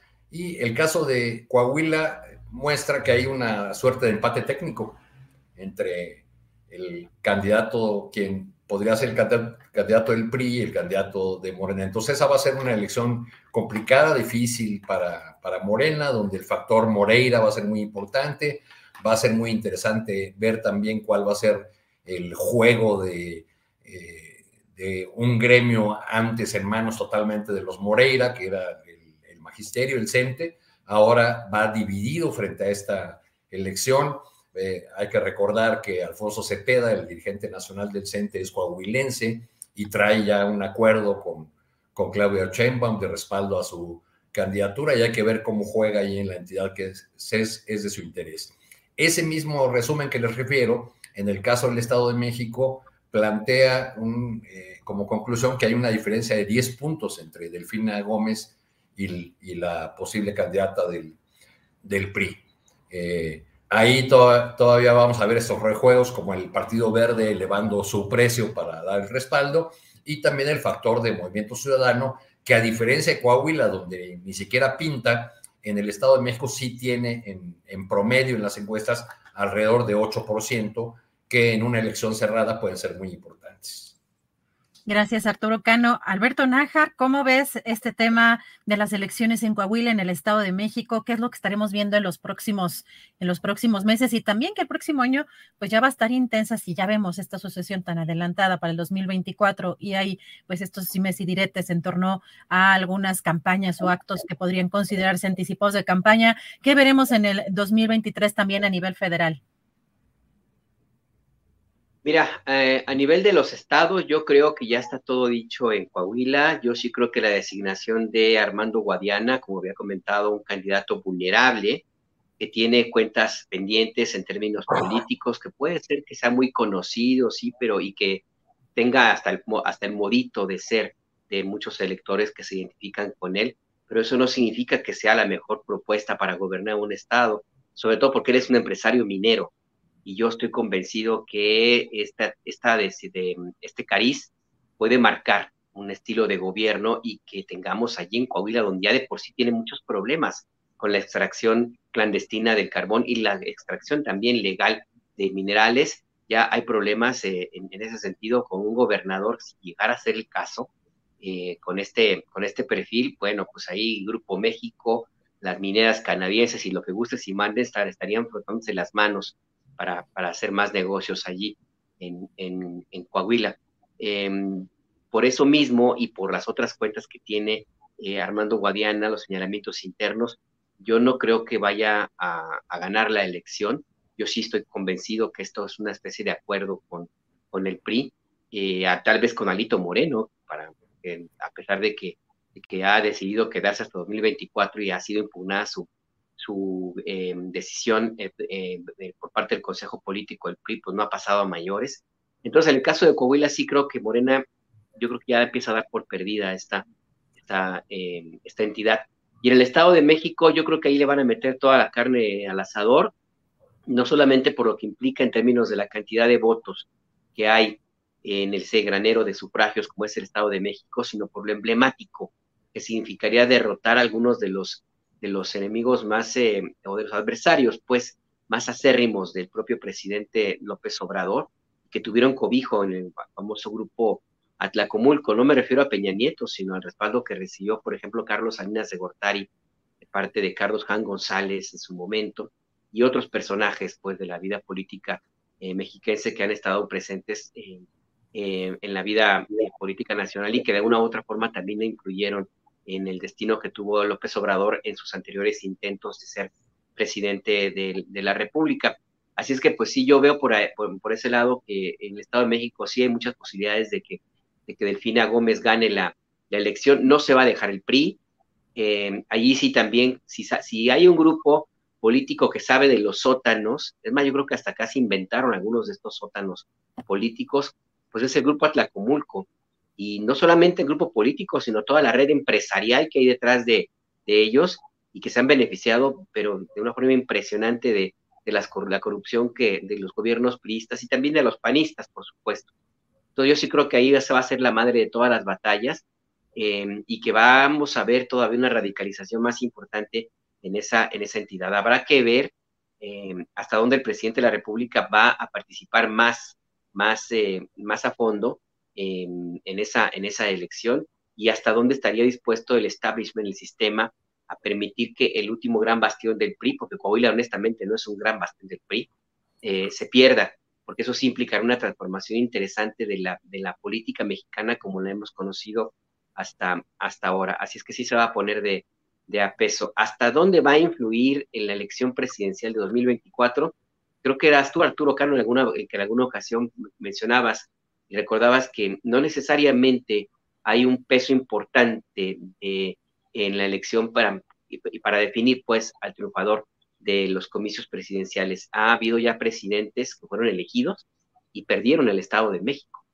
Y el caso de Coahuila muestra que hay una suerte de empate técnico entre el candidato, quien podría ser el candidato del PRI y el candidato de Morena. Entonces esa va a ser una elección complicada, difícil para, para Morena, donde el factor Moreira va a ser muy importante. Va a ser muy interesante ver también cuál va a ser el juego de, eh, de un gremio antes en manos totalmente de los Moreira, que era magisterio, el CENTE, ahora va dividido frente a esta elección. Eh, hay que recordar que Alfonso Cepeda, el dirigente nacional del CENTE, es coahuilense y trae ya un acuerdo con, con Claudia Sheinbaum de respaldo a su candidatura y hay que ver cómo juega ahí en la entidad que es, es, de su interés. Ese mismo resumen que les refiero, en el caso del Estado de México, plantea un, eh, como conclusión que hay una diferencia de 10 puntos entre Delfina Gómez y, la posible candidata del, del PRI. Eh, ahí todavía vamos a ver estos rejuegos como el Partido Verde elevando su precio para dar el respaldo y también el factor de movimiento ciudadano que a diferencia de Coahuila, donde ni siquiera pinta, en el Estado de México sí tiene en, en promedio en las encuestas alrededor de 8%, que en una elección cerrada pueden ser muy importantes. Gracias, Arturo Cano. Alberto Nájar, ¿cómo ves este tema de las elecciones en Coahuila, en el Estado de México? ¿Qué es lo que estaremos viendo en los próximos, en los próximos meses? Y también que el próximo año, pues ya va a estar intensa si ya vemos esta sucesión tan adelantada para el 2024 y hay pues estos simes y diretes en torno a algunas campañas o actos que podrían considerarse anticipados de campaña. ¿Qué veremos en el 2023 también a nivel federal? Mira, eh, a nivel de los estados, yo creo que ya está todo dicho en Coahuila. Yo sí creo que la designación de Armando Guadiana, como había comentado, un candidato vulnerable, que tiene cuentas pendientes en términos políticos, que puede ser que sea muy conocido, sí, pero y que tenga hasta el, hasta el modito de ser de muchos electores que se identifican con él, pero eso no significa que sea la mejor propuesta para gobernar un estado, sobre todo porque él es un empresario minero y yo estoy convencido que esta, esta de, este cariz puede marcar un estilo de gobierno y que tengamos allí en Coahuila, donde ya de por sí tiene muchos problemas con la extracción clandestina del carbón y la extracción también legal de minerales, ya hay problemas eh, en, ese sentido con un gobernador, si llegara a ser el caso, eh, con, este, con este perfil, bueno, pues ahí Grupo México, las mineras canadienses y lo que guste si manden estar, estarían frotándose las manos para, hacer más negocios allí en, Coahuila. Em, por eso mismo y por las otras cuentas que tiene eh, Armando Guadiana, los señalamientos internos, yo no creo que vaya a, ganar la elección. Yo sí estoy convencido que esto es una especie de acuerdo con, con el PRI, eh, tal vez con Alito Moreno, para, a pesar de que, de que ha decidido quedarse hasta 2024 y ha sido impugnada su, su eh, decisión eh, eh, por parte del Consejo Político del PRI, pues no ha pasado a mayores. Entonces, en el caso de Coahuila, sí creo que Morena, yo creo que ya empieza a dar por perdida esta, esta, esta entidad. Y en el Estado de México, yo creo que ahí le van a meter toda la carne al asador, no solamente por lo que implica en términos de la cantidad de votos que hay en el granero de sufragios como es el Estado de México, sino por lo emblemático que significaría derrotar a algunos de los de los enemigos más, eh, o de los adversarios, pues, más acérrimos del propio presidente López Obrador, que tuvieron cobijo en el famoso grupo Atlacomulco. No me refiero a Peña Nieto, sino al respaldo que recibió, por ejemplo, Carlos Salinas de Gortari, de parte de Carlos Jan González en su momento, y otros personajes, pues, de la vida política eh, mexiquense que han estado presentes eh, en la vida política nacional y que de alguna u otra forma también influyeron en el destino que tuvo López Obrador en sus anteriores intentos de ser presidente de, la República. Así es que pues sí, yo veo por, ese lado que en el Estado de México sí hay muchas posibilidades de que, de que Delfina Gómez gane la, elección. No se va a dejar el PRI. Eh, allí sí también, si, hay un grupo político que sabe de los sótanos, es más, yo creo que hasta casi inventaron algunos de estos sótanos políticos, pues es el grupo Atlacomulco. Y no solamente el grupo político, sino toda la red empresarial que hay detrás de, ellos y que se han beneficiado, pero de una forma impresionante de, las, la corrupción que, de los gobiernos priistas y también de los panistas, por supuesto. Entonces yo sí creo que ahí va a ser la madre de todas las batallas eh, y que vamos a ver todavía una radicalización más importante en esa, en esa entidad. Habrá que ver eh, hasta dónde el presidente de la República va a participar más más, eh, más a fondo en, esa, en esa elección y hasta dónde estaría dispuesto el establishment, el sistema, a permitir que el último gran bastión del PRI, porque Coahuila honestamente no es un gran bastión del PRI, eh, se pierda, porque eso sí implicará una transformación interesante de la, de la política mexicana como la hemos conocido hasta, hasta ahora. Así es que sí se va a poner de, de a peso. ¿Hasta dónde va a influir en la elección presidencial de 2024? creo que eras tú, Arturo Cano, en que en alguna ocasión mencionabas y recordabas que no necesariamente hay un peso importante en la elección para, para definir pues al triunfador de los comicios presidenciales. Ha habido ya presidentes que fueron elegidos y perdieron el Estado de México.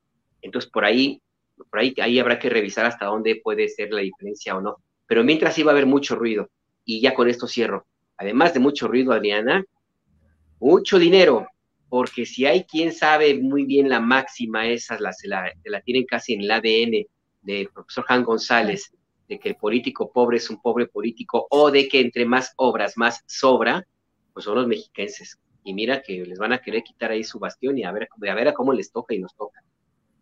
Entonces, por ahí, por ahí, ahí habrá que revisar hasta dónde puede ser la diferencia o no. Pero mientras iba a haber mucho ruido, y ya con esto cierro. Además de mucho ruido, Adriana, mucho dinero, porque si hay quien sabe muy bien la máxima, esa la, se, la, tienen casi en el ADN del profesor Juan González, de que el político pobre es un pobre político, o de que entre más obras más sobra, pues son los mexiquenses. Y mira que les van a querer quitar ahí su bastión y a ver, a ver a cómo les toca y nos toca.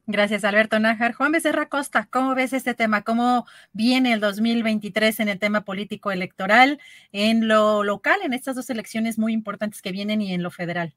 Gracias, Alberto Nájar. Juan Becerra Costa, ¿cómo ves este tema? ¿Cómo viene el 2023 en el tema político electoral, en lo local, en estas dos elecciones muy importantes que vienen y en lo federal?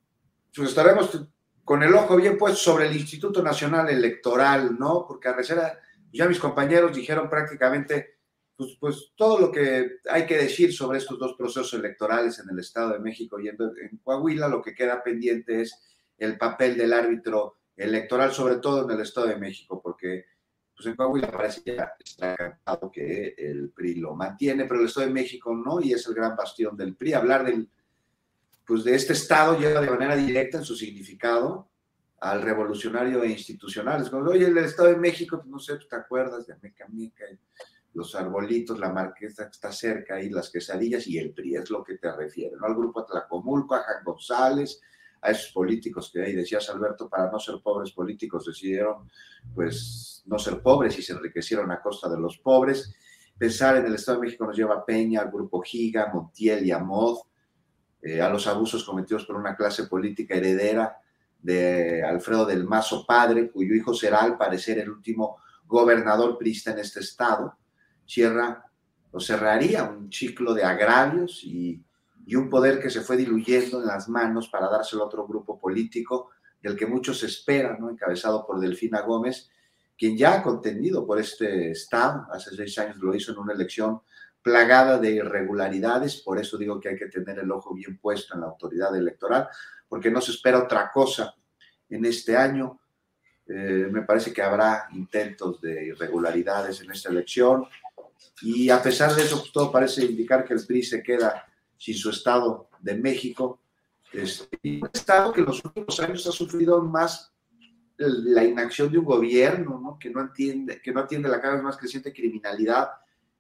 Pues estaremos con el ojo bien puesto sobre el Instituto Nacional Electoral, ¿no? Porque a Recera, ya mis compañeros dijeron prácticamente pues, pues, todo lo que hay que decir sobre estos dos procesos electorales en el Estado de México y en Coahuila. Lo que queda pendiente es el papel del árbitro electoral, sobre todo en el Estado de México, porque pues en Coahuila parece que está cantado que el PRI lo mantiene, pero el Estado de México no, y es el gran bastión del PRI. Hablar del, pues de este Estado lleva de manera directa en su significado al revolucionario e institucional. Es como, oye, el Estado de México, pues, no sé, ¿te acuerdas de Meca Meca? Los arbolitos, la marquesa que está cerca y las quesadillas y el PRI, es lo que te refiere, ¿no? Al grupo Atlacomulco, a Jan González, a esos políticos que ahí decías, Alberto, para no ser pobres políticos decidieron pues no ser pobres y se enriquecieron a costa de los pobres. Pensar en el Estado de México nos lleva a Peña, al grupo Giga, Montiel y Amod, eh, a los abusos cometidos por una clase política heredera de Alfredo del Mazo padre, cuyo hijo será al parecer el último gobernador prista en este estado. Cierra o cerraría un ciclo de agravios y y un poder que se fue diluyendo en las manos para dárselo a otro grupo político del que muchos esperan, ¿no? encabezado por Delfina Gómez, quien ya ha contendido por este Estado, hace seis años lo hizo en una elección plagada de irregularidades, por eso digo que hay que tener el ojo bien puesto en la autoridad electoral, porque no se espera otra cosa en este año. Eh, me parece que habrá intentos de irregularidades en esta elección y a pesar de eso, pues, todo parece indicar que el PRI se queda sin su Estado de México. Este, un Estado que en los últimos años ha sufrido más la inacción de un gobierno, ¿no? que no entiende, que no atiende la cada vez más creciente criminalidad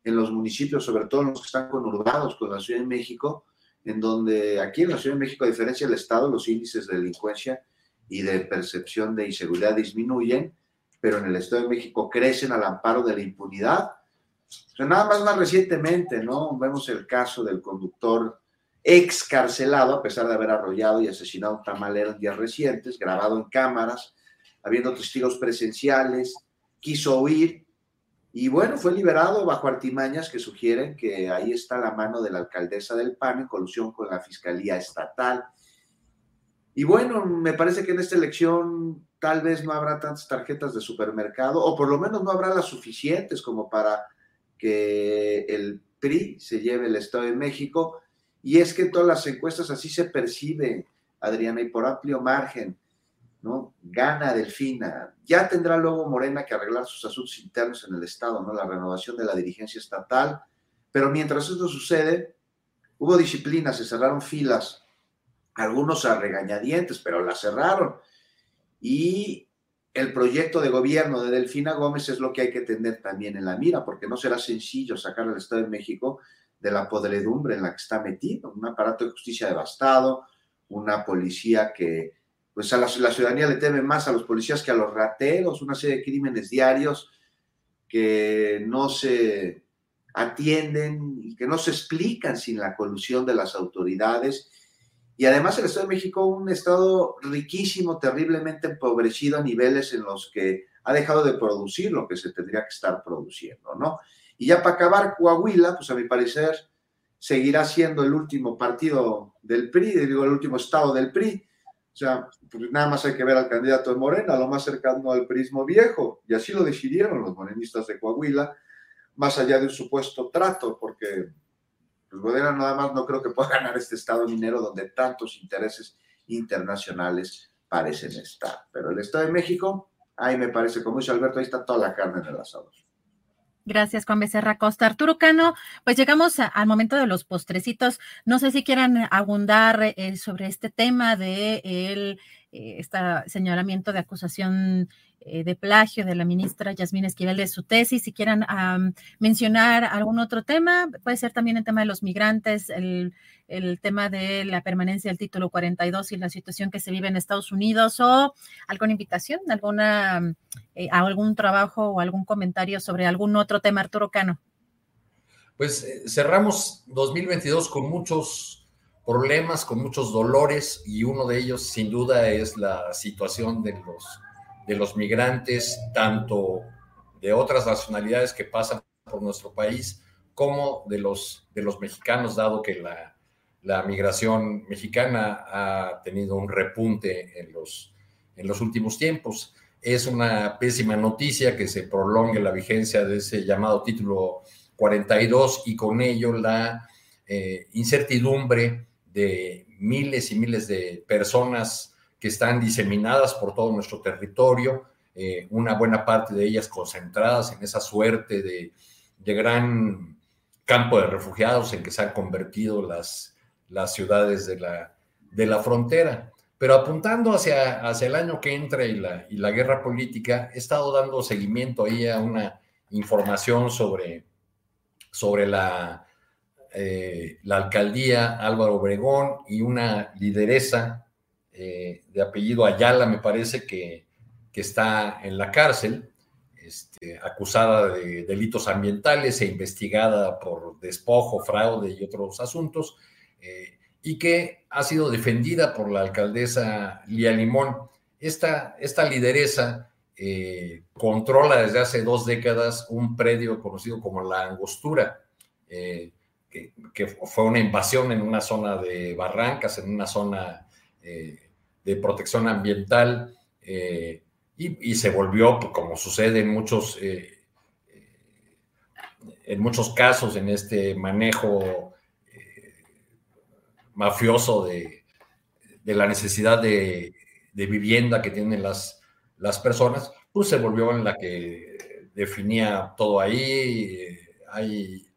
en los municipios, sobre todo en los que están conurbados con la Ciudad de México, en donde aquí en la Ciudad de México, a diferencia del Estado, los índices de delincuencia y de percepción de inseguridad disminuyen, pero en el Estado de México crecen al amparo de la impunidad nada más más recientemente, ¿no? Vemos el caso del conductor excarcelado, a pesar de haber arrollado y asesinado a un tamalero en días recientes, grabado en cámaras, habiendo testigos presenciales, quiso huir y bueno, fue liberado bajo artimañas que sugieren que ahí está la mano de la alcaldesa del PAN en colusión con la Fiscalía Estatal. Y bueno, me parece que en esta elección tal vez no habrá tantas tarjetas de supermercado, o por lo menos no habrá las suficientes como para que el PRI se lleve el Estado de México. Y es que en todas las encuestas así se percibe, Adriana, y por amplio margen, ¿no? Gana Delfina. Ya tendrá luego Morena que arreglar sus asuntos internos en el Estado, ¿no? La renovación de la dirigencia estatal. Pero mientras esto sucede, hubo disciplina, se cerraron filas, algunos a regañadientes, pero la cerraron. Y el proyecto de gobierno de Delfina Gómez es lo que hay que tener también en la mira, porque no será sencillo sacar al Estado de México de la podredumbre en la que está metido, un aparato de justicia devastado, una policía que, pues a la, ciudadanía le teme más a los policías que a los rateros, una serie de crímenes diarios que no se atienden y que no se explican sin la colusión de las autoridades y además el Estado de México, un estado riquísimo, terriblemente empobrecido a niveles en los que ha dejado de producir lo que se tendría que estar produciendo, ¿no? Y ya para acabar, Coahuila, pues a mi parecer, seguirá siendo el último partido del PRI, digo, el último estado del PRI. Sea, pues nada más hay que ver al candidato de Morena, lo más cercano al prismo viejo, y así lo decidieron los morenistas de Coahuila, más allá de un supuesto trato, porque pues Modena nada más no creo que pueda ganar este estado minero donde tantos intereses internacionales parecen estar. Pero el Estado de México, ahí me parece, como dice Alberto, ahí está toda la carne en el asado. Gracias, Juan Becerra Costa. Arturo Cano, pues llegamos al momento de los postrecitos. No sé si quieran abundar eh, sobre este tema de el, eh, este señalamiento de acusación eh, de plagio de la ministra Yasmín Esquivel de su tesis. Si quieran mencionar algún otro tema, puede ser también el tema de los migrantes, el, tema de la permanencia del título 42 y la situación que se vive en Estados Unidos o alguna invitación, alguna, eh, algún trabajo o algún comentario sobre algún otro tema, Arturo Cano. Pues eh, cerramos 2022 con muchos problemas, con muchos dolores y uno de ellos sin duda es la situación de los de los migrantes, tanto de otras nacionalidades que pasan por nuestro país, como de los, de los mexicanos, dado que la, la migración mexicana ha tenido un repunte en los, en los últimos tiempos. Es una pésima noticia que se prolongue la vigencia de ese llamado título 42 y con ello la eh, incertidumbre de miles y miles de personas que están diseminadas por todo nuestro territorio, eh, una buena parte de ellas concentradas en esa suerte de, gran campo de refugiados en que se han convertido las, las ciudades de la, de la frontera. Pero apuntando hacia, hacia el año que entra y la, y la guerra política, he estado dando seguimiento ahí a una información sobre, sobre la, eh, la alcaldía Álvaro Obregón y una lideresa eh, de apellido Ayala, me parece que, está en la cárcel, este, acusada de delitos ambientales e investigada por despojo, fraude y otros asuntos, eh, y que ha sido defendida por la alcaldesa Lía Limón. Esta, esta lideresa eh, controla desde hace dos décadas un predio conocido como la Angostura, que, fue una invasión en una zona de barrancas, en una zona de protección ambiental eh, y, se volvió, pues, como sucede en muchos, eh, en muchos casos, en este manejo eh, mafioso de, la necesidad de, vivienda que tienen las, las personas, pues se volvió en la que definía todo ahí. Hay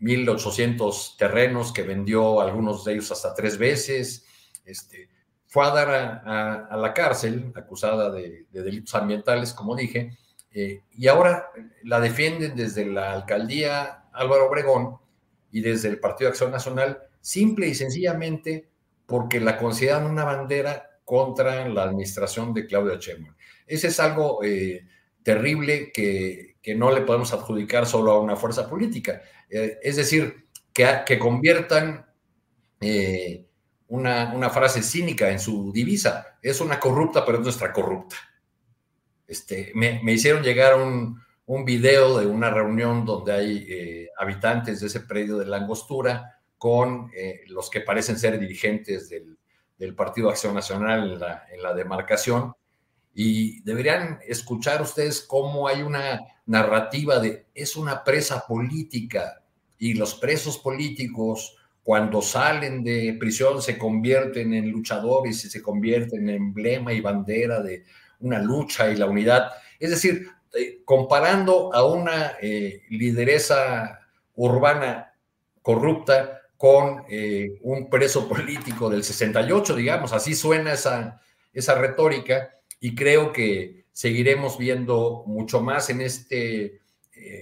1.800 terrenos que vendió algunos de ellos hasta tres veces. Este, fue a dar a, la cárcel, acusada de, delitos ambientales, como dije, eh, y ahora la defienden desde la alcaldía Álvaro Obregón y desde el Partido de Acción Nacional, simple y sencillamente porque la consideran una bandera contra la administración de Claudia Sheinbaum. Ese es algo eh, terrible que, no le podemos adjudicar solo a una fuerza política. Eh, es decir, que, que conviertan una, frase cínica en su divisa. Es una corrupta, pero es nuestra corrupta. Este, me, hicieron llegar un, un, video de una reunión donde hay eh, habitantes de ese predio de la angostura con eh, los que parecen ser dirigentes del, Partido Acción Nacional en la, demarcación. Y deberían escuchar ustedes cómo hay una narrativa de es una presa política y los presos políticos cuando salen de prisión se convierten en luchadores y se convierten en emblema y bandera de una lucha y la unidad. Es decir, eh, comparando a una eh, lideresa urbana corrupta con eh, un preso político del 68, digamos, así suena esa, esa retórica y creo que seguiremos viendo mucho más en este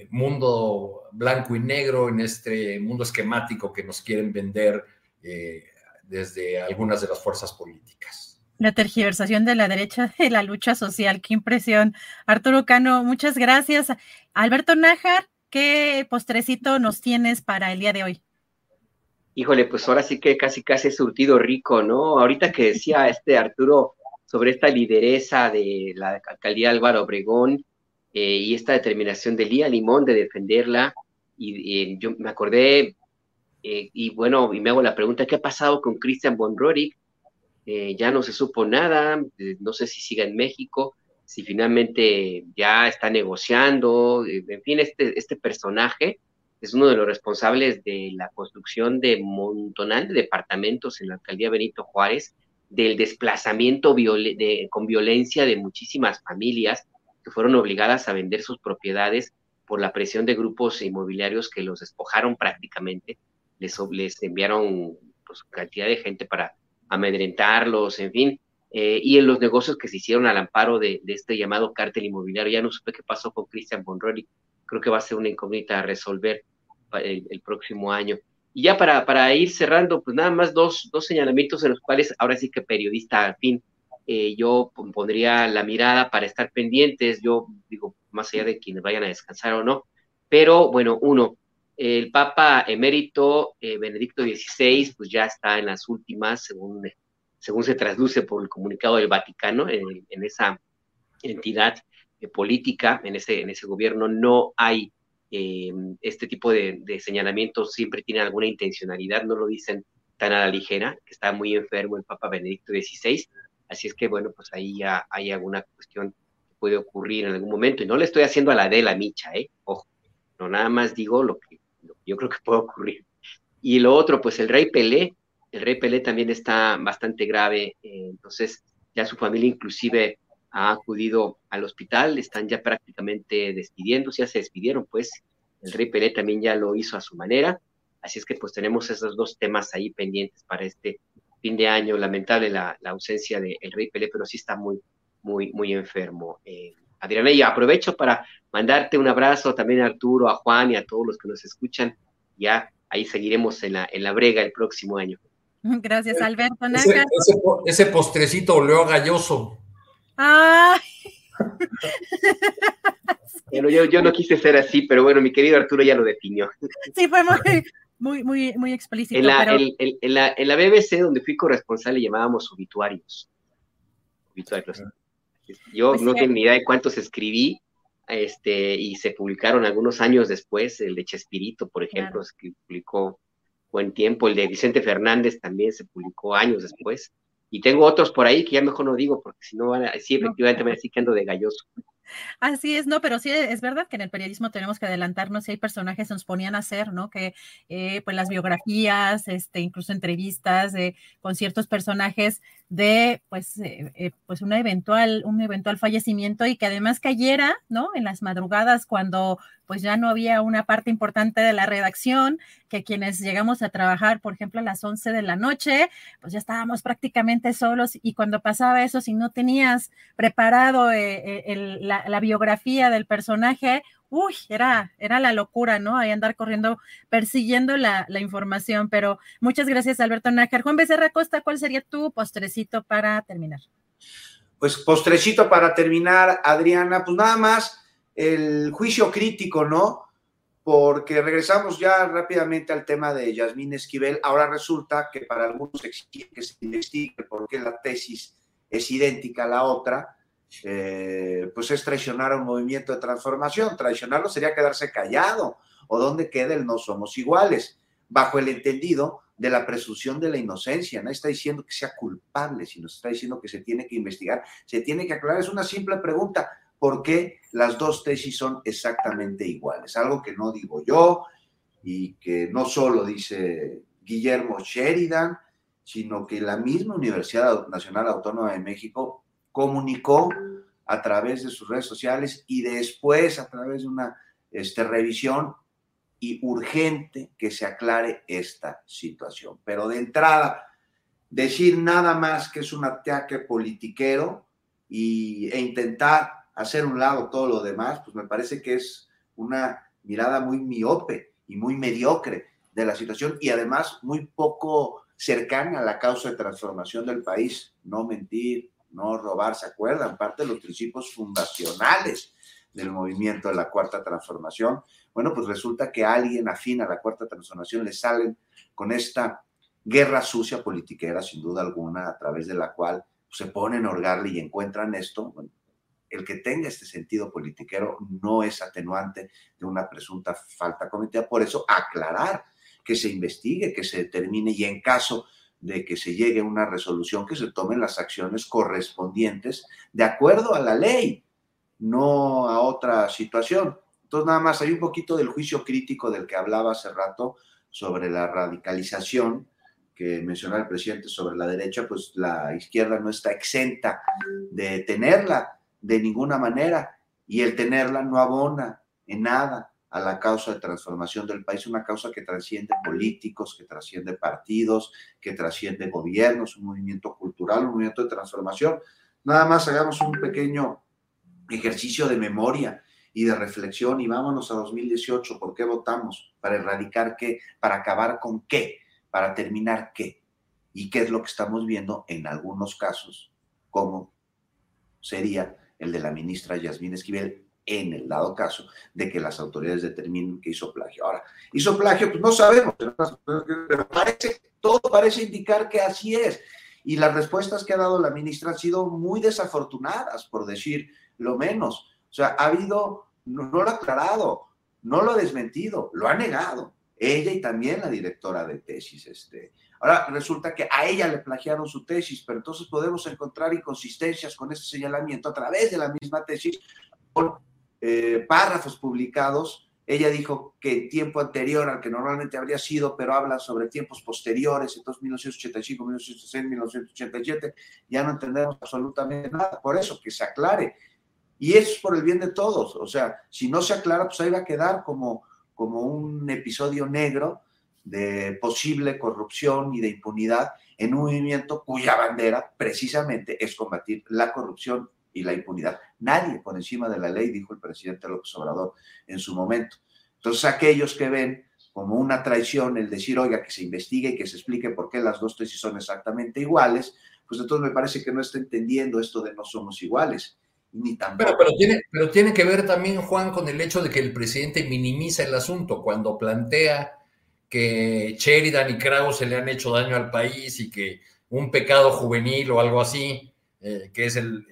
mundo blanco y negro, en este mundo esquemático que nos quieren vender desde algunas de las fuerzas políticas. La tergiversación de la derecha de la lucha social, qué impresión. Arturo Cano, muchas gracias. Alberto Nájar, ¿qué postrecito nos tienes para el día de hoy? Híjole, pues ahora sí que casi casi surtido rico, ¿no? Ahorita que decía este Arturo sobre esta lideresa de la alcaldía Álvaro Obregón eh, y esta determinación de Lía Limón de defenderla, y, yo me acordé, eh, y bueno, y me hago la pregunta, ¿qué ha pasado con Christian von eh, ya no se supo nada, eh, no sé si sigue en México, si finalmente ya está negociando, eh, en fin, este, este personaje es uno de los responsables de la construcción de montonal de departamentos en la alcaldía Benito Juárez, del desplazamiento con violencia de muchísimas familias que fueron obligadas a vender sus propiedades por la presión de grupos inmobiliarios que los despojaron prácticamente, les, les enviaron pues, cantidad de gente para amedrentarlos, en fin, eh, y en los negocios que se hicieron al amparo de, este llamado cártel inmobiliario. Ya no supe qué pasó con Christian Bonrori, creo que va a ser una incógnita a resolver el, próximo año. Y ya para, para, ir cerrando, pues nada más dos, dos señalamientos en los cuales ahora sí que periodista, al fin, eh, yo pondría la mirada para estar pendientes, yo digo, más allá de quienes vayan a descansar o no, pero bueno, uno, el Papa emérito eh, Benedicto XVI, pues ya está en las últimas, según, según se trasluce por el comunicado del Vaticano, en, esa entidad eh, política, en ese, en ese gobierno, no hay eh, este tipo de, señalamientos, siempre tiene alguna intencionalidad, no lo dicen tan a la ligera, que está muy enfermo el Papa Benedicto XVI, así es que bueno, pues ahí ya hay alguna cuestión que puede ocurrir en algún momento, y no le estoy haciendo a la de la micha, ¿eh? Ojo, no nada más digo lo que yo creo que puede ocurrir. Y lo otro, pues el rey Pelé, el rey Pelé también está bastante grave, eh, entonces ya su familia inclusive ha acudido al hospital, están ya prácticamente despidiéndose, ya se despidieron, pues el rey Pelé también ya lo hizo a su manera, así es que pues tenemos esos dos temas ahí pendientes para este fin de año, lamentable la, ausencia del rey Pelé, pero sí está muy, muy, muy enfermo. Eh, Adriana, y aprovecho para mandarte un abrazo también a Arturo, a Juan y a todos los que nos escuchan. Ya ahí seguiremos en la, en la brega el próximo año. Gracias, Alberto. Ese, postrecito oleó galloso. Ay. Bueno, yo, yo no quise ser así, pero bueno, mi querido Arturo ya lo definió. Sí, fue muy, muy, muy, explícito. En la, en, la, en la BBC, donde fui corresponsal, le llamábamos obituarios. Obituarios. Yo pues no tengo ni idea de cuántos escribí, este, y se publicaron algunos años después, el de Chespirito, por ejemplo, que publicó buen tiempo, el de Vicente Fernández también se publicó años después, y tengo otros por ahí que ya mejor no digo, porque si no van a, sí, efectivamente me decir que ando de galloso. Así es, no, pero sí es verdad que en el periodismo tenemos que adelantarnos y hay personajes que nos ponían a hacer, ¿no? Que eh, pues las biografías, este, incluso entrevistas con ciertos personajes de pues, eh, eh, pues una eventual, un eventual fallecimiento y que además cayera, ¿no? En las madrugadas cuando pues ya no había una parte importante de la redacción, que quienes llegamos a trabajar, por ejemplo, a las 11 de la noche, pues ya estábamos prácticamente solos y cuando pasaba eso, si no tenías preparado la, la, biografía del personaje, uy, era, era la locura, ¿no? Ahí andar corriendo, persiguiendo la, información. Pero muchas gracias, Alberto Nájar. Juan Becerra Costa, ¿cuál sería tu postrecito para terminar? Pues postrecito para terminar, Adriana, pues nada más el juicio crítico, ¿no? Porque regresamos ya rápidamente al tema de Yasmín Esquivel. Ahora resulta que para algunos exige que se investigue por qué la tesis es idéntica a la otra eh, pues es traicionar a un movimiento de transformación. Traicionarlo sería quedarse callado. ¿O dónde queda el no somos iguales? Bajo el entendido de la presunción de la inocencia, no está diciendo que sea culpable, sino está diciendo que se tiene que investigar, se tiene que aclarar. Es una simple pregunta, ¿por qué las dos tesis son exactamente iguales? Algo que no digo yo y que no solo dice Guillermo Sheridan, sino que la misma Universidad Nacional Autónoma de México comunicó a través de sus redes sociales y después a través de una este, revisión y urgente que se aclare esta situación. Pero de entrada, decir nada más que es un ataque politiquero y, e intentar hacer un lado todo lo demás, pues me parece que es una mirada muy miope y muy mediocre de la situación y además muy poco cercana a la causa de transformación del país. No mentir, no robar, ¿se acuerdan? Parte de los principios fundacionales del movimiento de la cuarta transformación. Bueno, pues resulta que alguien afín a la cuarta transformación le salen con esta guerra sucia politiquera, sin duda alguna, a través de la cual se ponen a orgarle y encuentran esto. el que tenga este sentido politiquero no es atenuante de una presunta falta cometida. Por eso, aclarar que se investigue, que se determine y en caso de que se llegue a una resolución, que se tomen las acciones correspondientes de acuerdo a la ley no a otra situación. Entonces, nada más hay un poquito del juicio crítico del que hablaba hace rato sobre la radicalización que mencionaba el presidente sobre la derecha, pues la izquierda no está exenta de tenerla de ninguna manera y el tenerla no abona en nada a la causa de transformación del país, una causa que trasciende políticos, que trasciende partidos, que trasciende gobiernos, un movimiento cultural, un movimiento de transformación. Nada más hagamos un pequeño ejercicio de memoria y de reflexión y vámonos a 2018, ¿por qué votamos? ¿Para erradicar qué? ¿Para acabar con qué? ¿Para terminar qué? ¿Y qué es lo que estamos viendo en algunos casos? como sería el de la ministra Yasmín Esquivel en el dado caso de que las autoridades determinen que hizo plagio. Ahora, hizo plagio, pues no sabemos, pero parece, todo parece indicar que así es. Y las respuestas que ha dado la ministra han sido muy desafortunadas, por decir lo menos. O sea, ha habido, no, lo ha aclarado, no lo ha desmentido, lo ha negado. Ella y también la directora de tesis. Este. Ahora resulta que a ella le plagiaron su tesis, pero entonces podemos encontrar inconsistencias con ese señalamiento a través de la misma tesis eh, párrafos publicados. Ella dijo que tiempo anterior al que normalmente habría sido, pero habla sobre tiempos posteriores, entonces 1985, 1966, 1987, ya no entendemos absolutamente nada. Por eso, que se aclare y eso es por el bien de todos. O sea, si no se aclara, pues ahí va a quedar como, como un episodio negro de posible corrupción y de impunidad en un movimiento cuya bandera precisamente es combatir la corrupción y la impunidad. Nadie por encima de la ley, dijo el presidente López Obrador en su momento. Entonces, aquellos que ven como una traición el decir, oiga, que se investigue y que se explique por qué las dos tesis son exactamente iguales, pues entonces me parece que no está entendiendo esto de no somos iguales ni Pero, pero, tiene, pero tiene que ver también, Juan, con el hecho de que el presidente minimiza el asunto cuando plantea que Sheridan y Krause le han hecho daño al país y que un pecado juvenil o algo así, eh, que es el,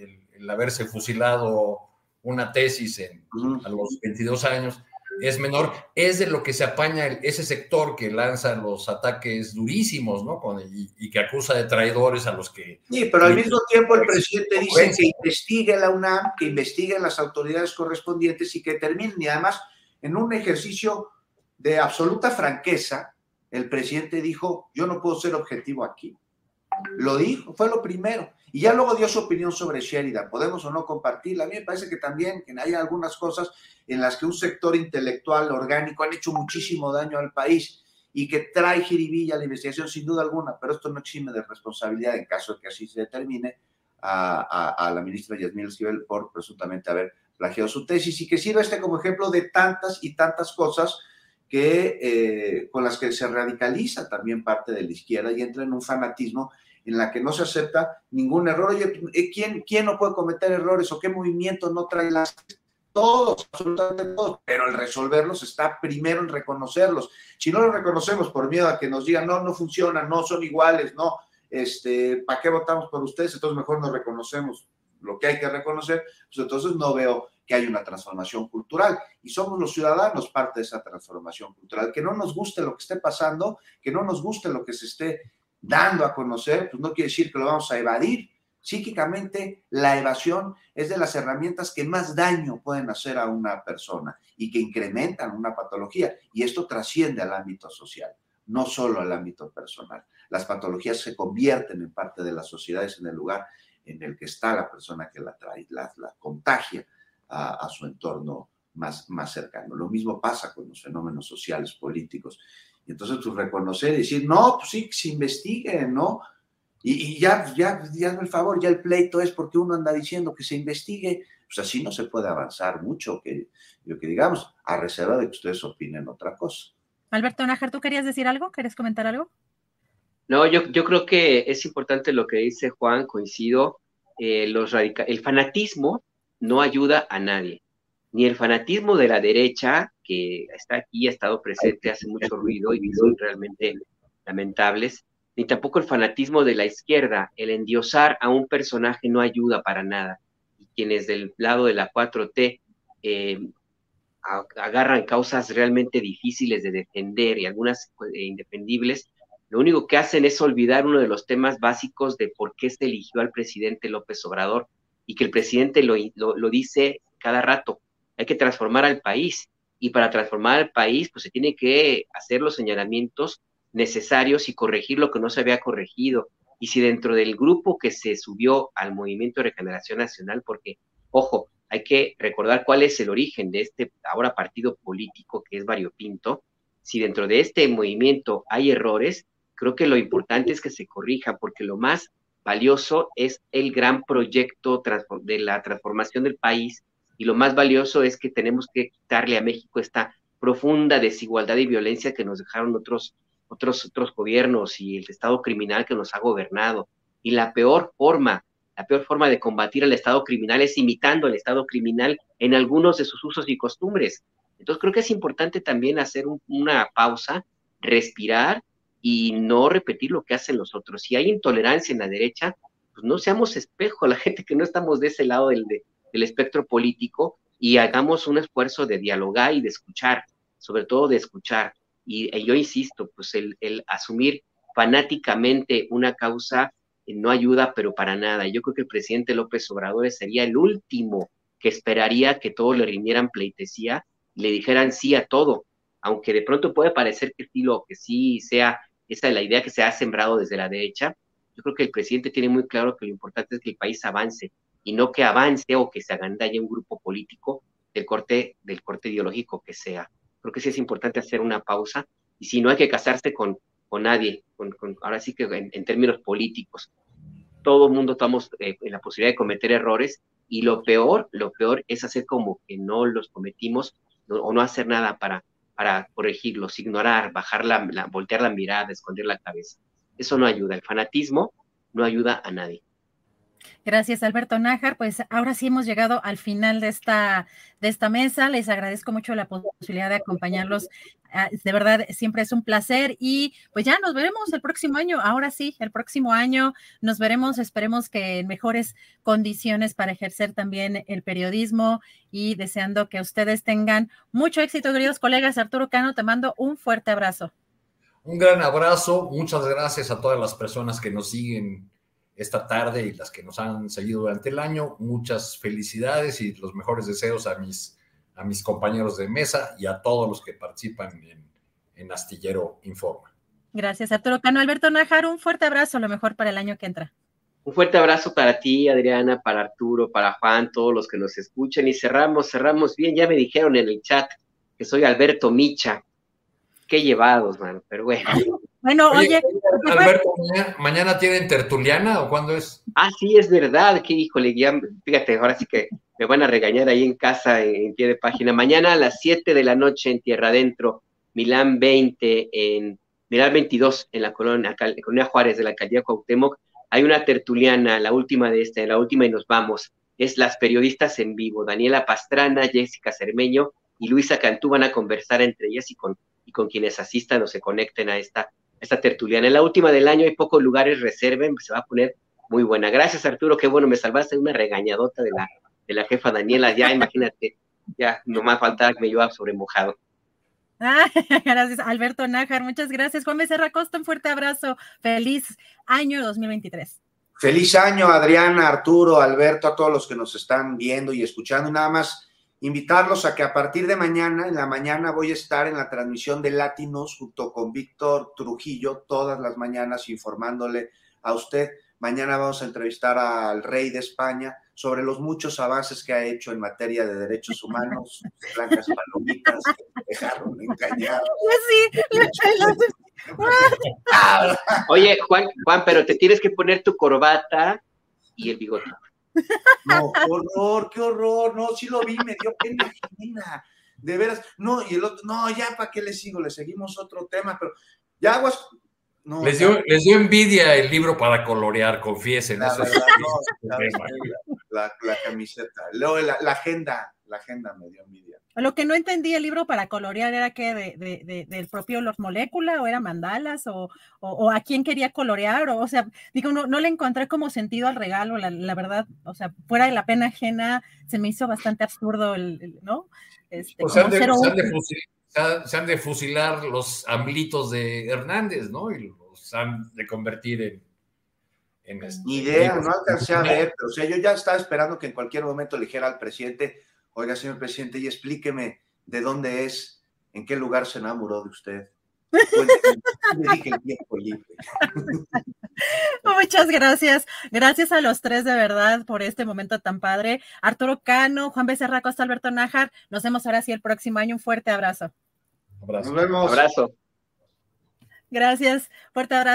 haberse fusilado una tesis en, a los 22 años, es menor, es de lo que se apaña ese sector que lanza los ataques durísimos, ¿no? y, que acusa de traidores a los que... Sí, pero al mismo tiempo el presidente dice que investigue la UNAM, que investiguen las autoridades correspondientes y que terminen. Y además, en un ejercicio de absoluta franqueza, el presidente dijo, yo no puedo ser objetivo aquí. Lo dijo, fue lo primero. Y ya luego dio su opinión sobre Sheridan. Podemos o no compartirla. A mí me parece que también hay algunas cosas en las que un sector intelectual orgánico han hecho muchísimo daño al país y que trae jiribilla la investigación sin duda alguna, pero esto no exime de responsabilidad en caso de que así se determine a, la ministra Yasmín Esquivel por presuntamente haber plagiado su tesis y que sirva este como ejemplo de tantas y tantas cosas que, eh, con las que se radicaliza también parte de la izquierda y entra en un fanatismo en la que no se acepta ningún error. Oye, eh, ¿quién, quién no puede cometer errores o qué movimiento no trae las... Todos, absolutamente todos, pero el resolverlos está primero en reconocerlos. Si no los reconocemos por miedo a que nos digan, no, no funcionan, no son iguales, no, este, ¿para qué votamos por ustedes? Entonces mejor nos reconocemos lo que hay que reconocer, pues entonces no veo que hay una transformación cultural y somos los ciudadanos parte de esa transformación cultural. Que no nos guste lo que esté pasando, que no nos guste lo que se esté dando a conocer, pues no quiere decir que lo vamos a evadir. Psíquicamente, la evasión es de las herramientas que más daño pueden hacer a una persona y que incrementan una patología. Y esto trasciende al ámbito social, no solo al ámbito personal. Las patologías se convierten en parte de las sociedades en el lugar en el que está la persona que la trae, la, contagia a, su entorno más, más cercano. Lo mismo pasa con los fenómenos sociales, políticos. Y entonces, pues reconocer y decir, no, pues sí, que se investigue, ¿no? Y, ya, ya, ya, el favor, ya el pleito es porque uno anda diciendo que se investigue, pues así no se puede avanzar mucho, que, lo que digamos, a reserva de que ustedes opinen otra cosa. Alberto Nájar, ¿tú querías decir algo? ¿Quieres comentar algo? No, yo, yo creo que es importante lo que dice Juan, coincido. Eh, los el fanatismo no ayuda a nadie, ni el fanatismo de la derecha, que está aquí, ha estado presente, hace mucho ruido y son realmente lamentables, ni tampoco el fanatismo de la izquierda, el endiosar a un personaje no ayuda para nada. Y quienes del lado de la 4T eh, agarran causas realmente difíciles de defender y algunas eh, indefendibles, lo único que hacen es olvidar uno de los temas básicos de por qué se eligió al presidente López Obrador y que el presidente lo, lo, dice cada rato. Hay que transformar al país y para transformar al país pues se tiene que hacer los señalamientos necesarios y corregir lo que no se había corregido. Y si dentro del grupo que se subió al Movimiento de Regeneración Nacional, porque, ojo, hay que recordar cuál es el origen de este ahora partido político que es variopinto, si dentro de este movimiento hay errores, creo que lo importante es que se corrija, porque lo más valioso es el gran proyecto de la transformación del país y lo más valioso es que tenemos que quitarle a México esta profunda desigualdad y violencia que nos dejaron otros, otros, otros gobiernos y el Estado criminal que nos ha gobernado. Y la peor forma, la peor forma de combatir al Estado criminal es imitando al Estado criminal en algunos de sus usos y costumbres. Entonces creo que es importante también hacer una pausa, respirar y no repetir lo que hacen los otros. Si hay intolerancia en la derecha, pues no seamos espejo a la gente que no estamos de ese lado del, del espectro político y hagamos un esfuerzo de dialogar y de escuchar, sobre todo de escuchar. Y, yo insisto, pues el, el, asumir fanáticamente una causa eh, no ayuda, pero para nada. Yo creo que el presidente López Obrador sería el último que esperaría que todos le rindieran pleitesía le dijeran sí a todo, aunque de pronto puede parecer que sí, lo, que sí sea esa es la idea que se ha sembrado desde la derecha. Yo creo que el presidente tiene muy claro que lo importante es que el país avance y no que avance o que se agandalle un grupo político del corte, del corte ideológico que sea. Creo que sí es importante hacer una pausa y si no hay que casarse con, con nadie, con, ahora sí que en, términos políticos. Todo el mundo estamos eh, en la posibilidad de cometer errores y lo peor, lo peor es hacer como que no los cometimos o no hacer nada para, para corregirlos, ignorar, bajar la, voltear la mirada, esconder la cabeza. Eso no ayuda. El fanatismo no ayuda a nadie. Gracias, Alberto Nájar. Pues ahora sí hemos llegado al final de esta, de esta mesa. Les agradezco mucho la posibilidad de acompañarlos. Ah, de verdad, siempre es un placer y pues ya nos veremos el próximo año. Ahora sí, el próximo año nos veremos. Esperemos que en mejores condiciones para ejercer también el periodismo y deseando que ustedes tengan mucho éxito, queridos colegas. Arturo Cano, te mando un fuerte abrazo. Un gran abrazo. Muchas gracias a todas las personas que nos siguen esta tarde y las que nos han seguido durante el año. Muchas felicidades y los mejores deseos a mis, a mis compañeros de mesa y a todos los que participan en, en Astillero Informa. Gracias, Arturo Cano. Alberto Najar, un fuerte abrazo, lo mejor para el año que entra. Un fuerte abrazo para ti, Adriana, para Arturo, para Juan, todos los que nos escuchan. Y cerramos, cerramos bien. Ya me dijeron en el chat que soy Alberto Micha. Qué llevados, mano, pero bueno. Bueno, oye. Alberto, mañana, tienen tertuliana o cuándo es? Ah, sí, es verdad, que híjole, ya, fíjate, ahora sí que me van a regañar ahí en casa, en, pie de página. Mañana a las 7 de la noche en Tierra Adentro, Milán 20, en Milán 22, en la colonia, colonia Juárez de la alcaldía Cuauhtémoc, hay una tertuliana, la última de esta, la última y nos vamos. Es las periodistas en vivo, Daniela Pastrana, Jessica Cermeño y Luisa Cantú van a conversar entre ellas y con, y con quienes asistan o se conecten a esta esta tertuliana. En la última del año hay pocos lugares, reserven, se va a poner muy buena. Gracias Arturo, qué bueno, me salvaste de una regañadota de la, de la jefa Daniela, ya imagínate, ya nomás faltaba que me llevaba sobre mojado. Ah, gracias, Alberto Nájar, muchas gracias. Juan Becerra Costa, un fuerte abrazo. Feliz año 2023. Feliz año, Adriana, Arturo, Alberto, a todos los que nos están viendo y escuchando. Y nada más invitarlos a que a partir de mañana, en la mañana, voy a estar en la transmisión de Latinos junto con Víctor Trujillo, todas las mañanas informándole a usted. Mañana vamos a entrevistar al rey de España sobre los muchos avances que ha hecho en materia de derechos humanos, blancas palomitas, dejaron engañar. Sí, Oye, Juan, Juan, pero te tienes que poner tu corbata y el bigote. No, horror, qué horror, no, sí lo vi, me dio pena de veras, no, y el otro, no, ya, ¿para qué le sigo? Le seguimos otro tema, pero ya aguas, no, les, dio, les dio envidia el libro para colorear, confiesen. La, eso es- verdad, no, la, la camiseta, la, la agenda, la agenda me dio envidia. Lo que no entendí el libro para colorear era que de, de- de- del propio Los Molécula o era mandalas o, o- o a quién quería colorear o, o sea, digo, no, no le encontré como sentido al regalo, la, la verdad, o sea, fuera de la pena ajena, se me hizo bastante absurdo, el, el- ¿no? Este, Pues se, han de, se han de útil. fusil- se han- se han de fusilar los amblitos de Hernández, ¿no? Y los han de convertir en. en este- Ni idea, no alcancé a ver, pero o sea, yo ya estaba esperando que en cualquier momento le dijera al presidente, oiga, señor presidente, y explíqueme de dónde es, en qué lugar se enamoró de usted. Muchas gracias. Gracias a los tres de verdad por este momento tan padre. Arturo Cano, Juan Becerra Costa, Alberto Nájar. Nos vemos ahora sí el próximo año. Un fuerte abrazo. Abrazo. Nos vemos. Abrazo. Gracias. Fuerte abrazo.